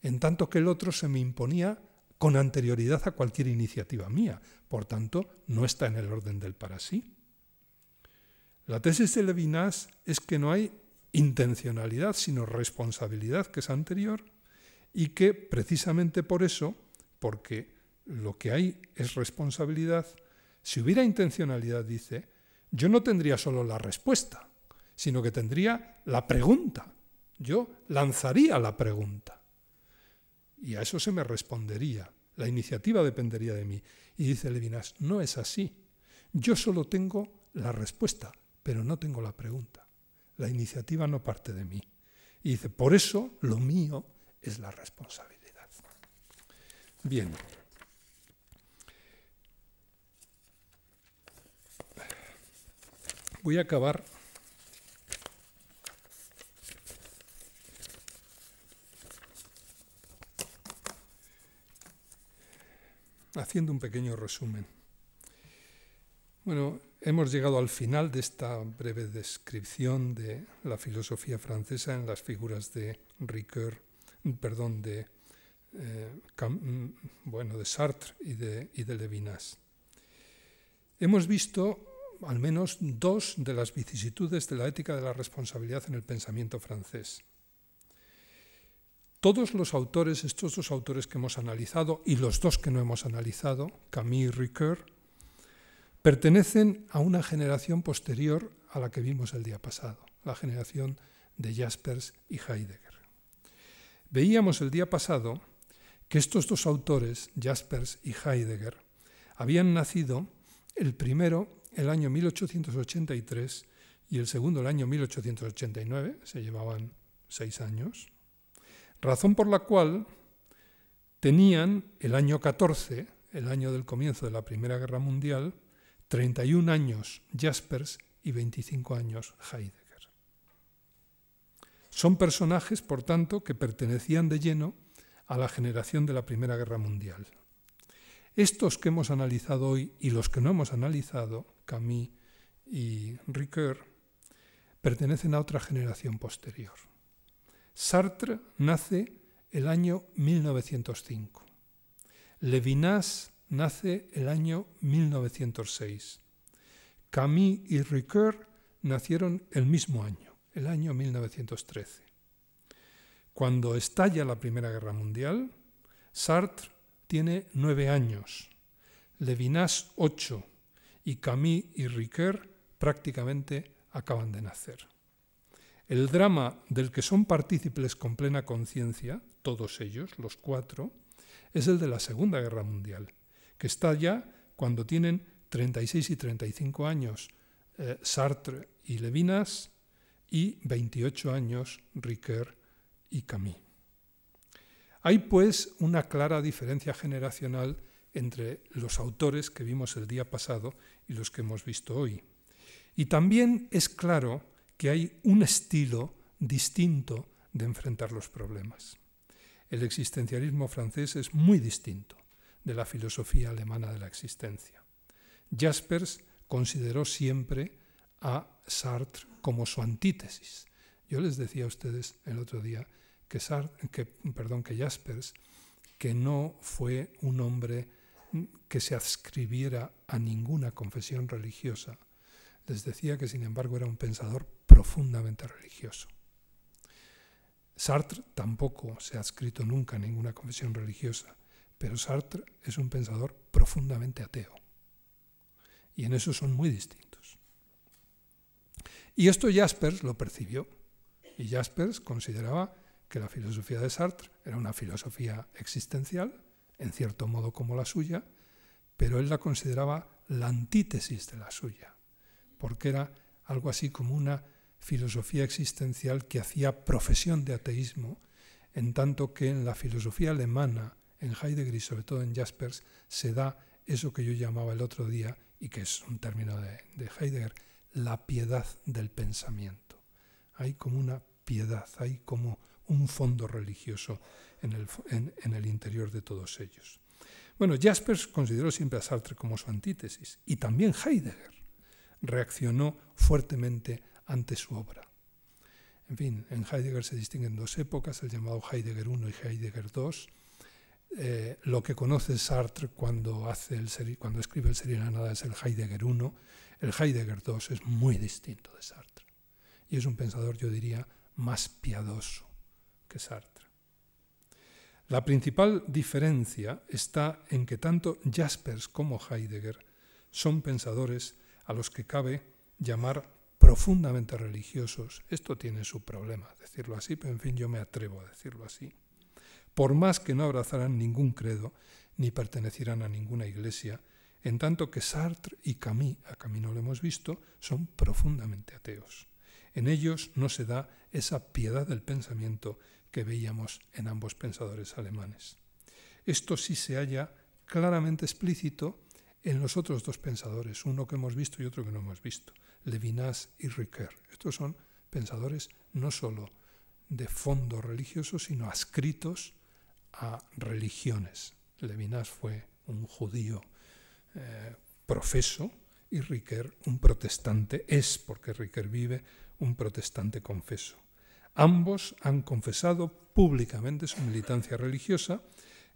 en tanto que el otro se me imponía con anterioridad a cualquier iniciativa mía, por tanto, no está en el orden del para sí. La tesis de Levinas es que no hay intencionalidad, sino responsabilidad que es anterior y que precisamente por eso, porque lo que hay es responsabilidad, si hubiera intencionalidad, dice, yo no tendría solo la respuesta, sino que tendría la pregunta. Yo lanzaría la pregunta y a eso se me respondería. La iniciativa dependería de mí. Y dice Levinas, no es así. Yo solo tengo la respuesta, pero no tengo la pregunta. La iniciativa no parte de mí. Y dice, por eso lo mío es la responsabilidad. Bien. Voy a acabar haciendo un pequeño resumen. Bueno, hemos llegado al final de esta breve descripción de la filosofía francesa en las figuras de Ricoeur, perdón, de, eh, bueno, de Sartre y de, y de Levinas. Hemos visto al menos dos de las vicisitudes de la ética de la responsabilidad en el pensamiento francés. Todos los autores, estos dos autores que hemos analizado y los dos que no hemos analizado, Camus y Ricoeur, pertenecen a una generación posterior a la que vimos el día pasado. la generación de Jaspers y Heidegger. Veíamos el día pasado que estos dos autores, Jaspers y Heidegger, habían nacido el primero el año 1883 y el segundo el año 1889, se llevaban seis años, razón por la cual tenían el año 14, el año del comienzo de la Primera Guerra Mundial, 31 años Jaspers y 25 años Heidegger. Son personajes, por tanto, que pertenecían de lleno a la generación de la Primera Guerra Mundial. Estos que hemos analizado hoy y los que no hemos analizado, Camille y Ricoeur, pertenecen a otra generación posterior. Sartre nace el año 1905. Levinas nace el año 1906. Camille y Ricoeur nacieron el mismo año, el año 1913. Cuando estalla la Primera Guerra Mundial, Sartre tiene nueve años, Levinas ocho y Camille y Ricoeur prácticamente acaban de nacer. El drama del que son partícipes con plena conciencia, todos ellos, los cuatro, es el de la Segunda Guerra Mundial, que está ya cuando tienen 36 y 35 años eh, Sartre y Levinas y 28 años Ricoeur y Camus. Hay pues una clara diferencia generacional entre los autores que vimos el día pasado y los que hemos visto hoy. Y también es claro que hay un estilo distinto de enfrentar los problemas. El existencialismo francés es muy distinto de la filosofía alemana de la existencia. Jaspers consideró siempre a Sartre como su antítesis. Yo les decía a ustedes el otro día que, que, perdón, que Jaspers, que no fue un hombre que se adscribiera a ninguna confesión religiosa, les decía que sin embargo era un pensador profundamente religioso. Sartre tampoco se ha escrito nunca a ninguna confesión religiosa, pero Sartre es un pensador profundamente ateo. Y en eso son muy distintos. Y esto Jaspers lo percibió. Y Jaspers consideraba que la filosofía de Sartre era una filosofía existencial, en cierto modo como la suya, pero él la consideraba la antítesis de la suya porque era algo así como una filosofía existencial que hacía profesión de ateísmo, en tanto que en la filosofía alemana, en Heidegger y sobre todo en Jaspers, se da eso que yo llamaba el otro día, y que es un término de, Heidegger, la piedad del pensamiento. Hay como una piedad, hay como un fondo religioso en el, en el interior de todos ellos. Bueno, Jaspers consideró siempre a Sartre como su antítesis, y también Heidegger reaccionó fuertemente ante su obra. En fin, en Heidegger se distinguen dos épocas, el llamado Heidegger I y Heidegger II. Eh, lo que conoce Sartre cuando, hace el cuando escribe el la Nada es el Heidegger I. El Heidegger II es muy distinto de Sartre. Y es un pensador, yo diría, más piadoso que Sartre. La principal diferencia está en que tanto Jaspers como Heidegger son pensadores a los que cabe llamar profundamente religiosos. Esto tiene su problema, decirlo así, pero en fin yo me atrevo a decirlo así. Por más que no abrazaran ningún credo ni pertenecieran a ninguna iglesia, en tanto que Sartre y Camus, a Camus no lo hemos visto, son profundamente ateos. En ellos no se da esa piedad del pensamiento que veíamos en ambos pensadores alemanes. Esto sí se halla claramente explícito en los otros dos pensadores, uno que hemos visto y otro que no hemos visto, Levinas y Ricoeur. Estos son pensadores no solo de fondo religioso, sino adscritos a religiones. Levinas fue un judío eh, profeso y Ricoeur un protestante, es porque Ricoeur vive un protestante confeso. Ambos han confesado públicamente su militancia religiosa,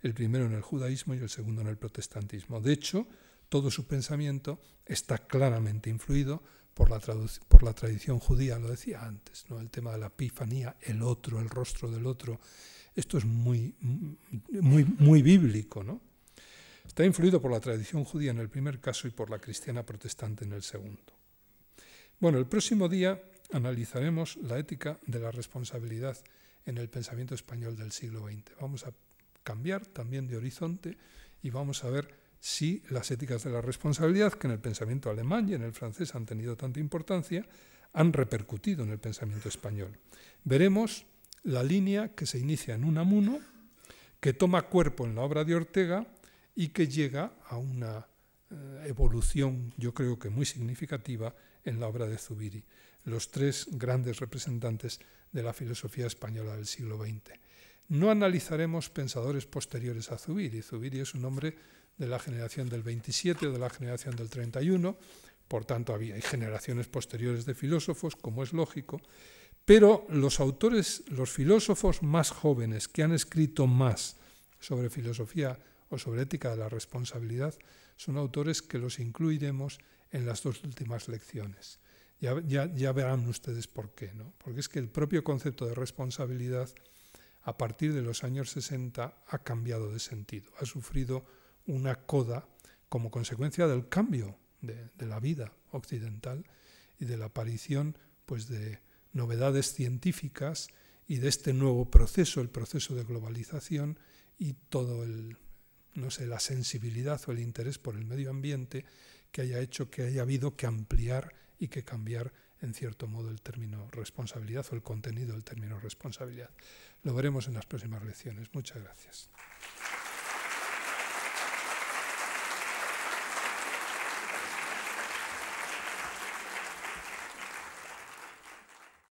el primero en el judaísmo y el segundo en el protestantismo. De hecho, todo su pensamiento está claramente influido por la, por la tradición judía, lo decía antes, ¿no? el tema de la epifanía, el otro, el rostro del otro. Esto es muy, muy, muy bíblico. ¿no? Está influido por la tradición judía en el primer caso y por la cristiana protestante en el segundo. Bueno, el próximo día analizaremos la ética de la responsabilidad en el pensamiento español del siglo XX. Vamos a cambiar también de horizonte y vamos a ver si las éticas de la responsabilidad, que en el pensamiento alemán y en el francés han tenido tanta importancia, han repercutido en el pensamiento español. Veremos la línea que se inicia en Unamuno, que toma cuerpo en la obra de Ortega y que llega a una eh, evolución, yo creo que muy significativa, en la obra de Zubiri, los tres grandes representantes de la filosofía española del siglo XX. No analizaremos pensadores posteriores a Zubiri. Zubiri es un hombre de la generación del 27 o de la generación del 31, por tanto había hay generaciones posteriores de filósofos, como es lógico, pero los autores, los filósofos más jóvenes que han escrito más sobre filosofía o sobre ética de la responsabilidad son autores que los incluiremos en las dos últimas lecciones. Ya, ya, verán ustedes por qué, ¿no? Porque es que el propio concepto de responsabilidad a partir de los años 60 ha cambiado de sentido, ha sufrido una coda como consecuencia del cambio de, la vida occidental y de la aparición pues, de novedades científicas y de este nuevo proceso, el proceso de globalización y todo el, no sé, la sensibilidad o el interés por el medio ambiente que haya hecho que haya habido que ampliar y que cambiar en cierto modo el término responsabilidad o el contenido del término responsabilidad. Lo veremos en las próximas lecciones. Muchas gracias.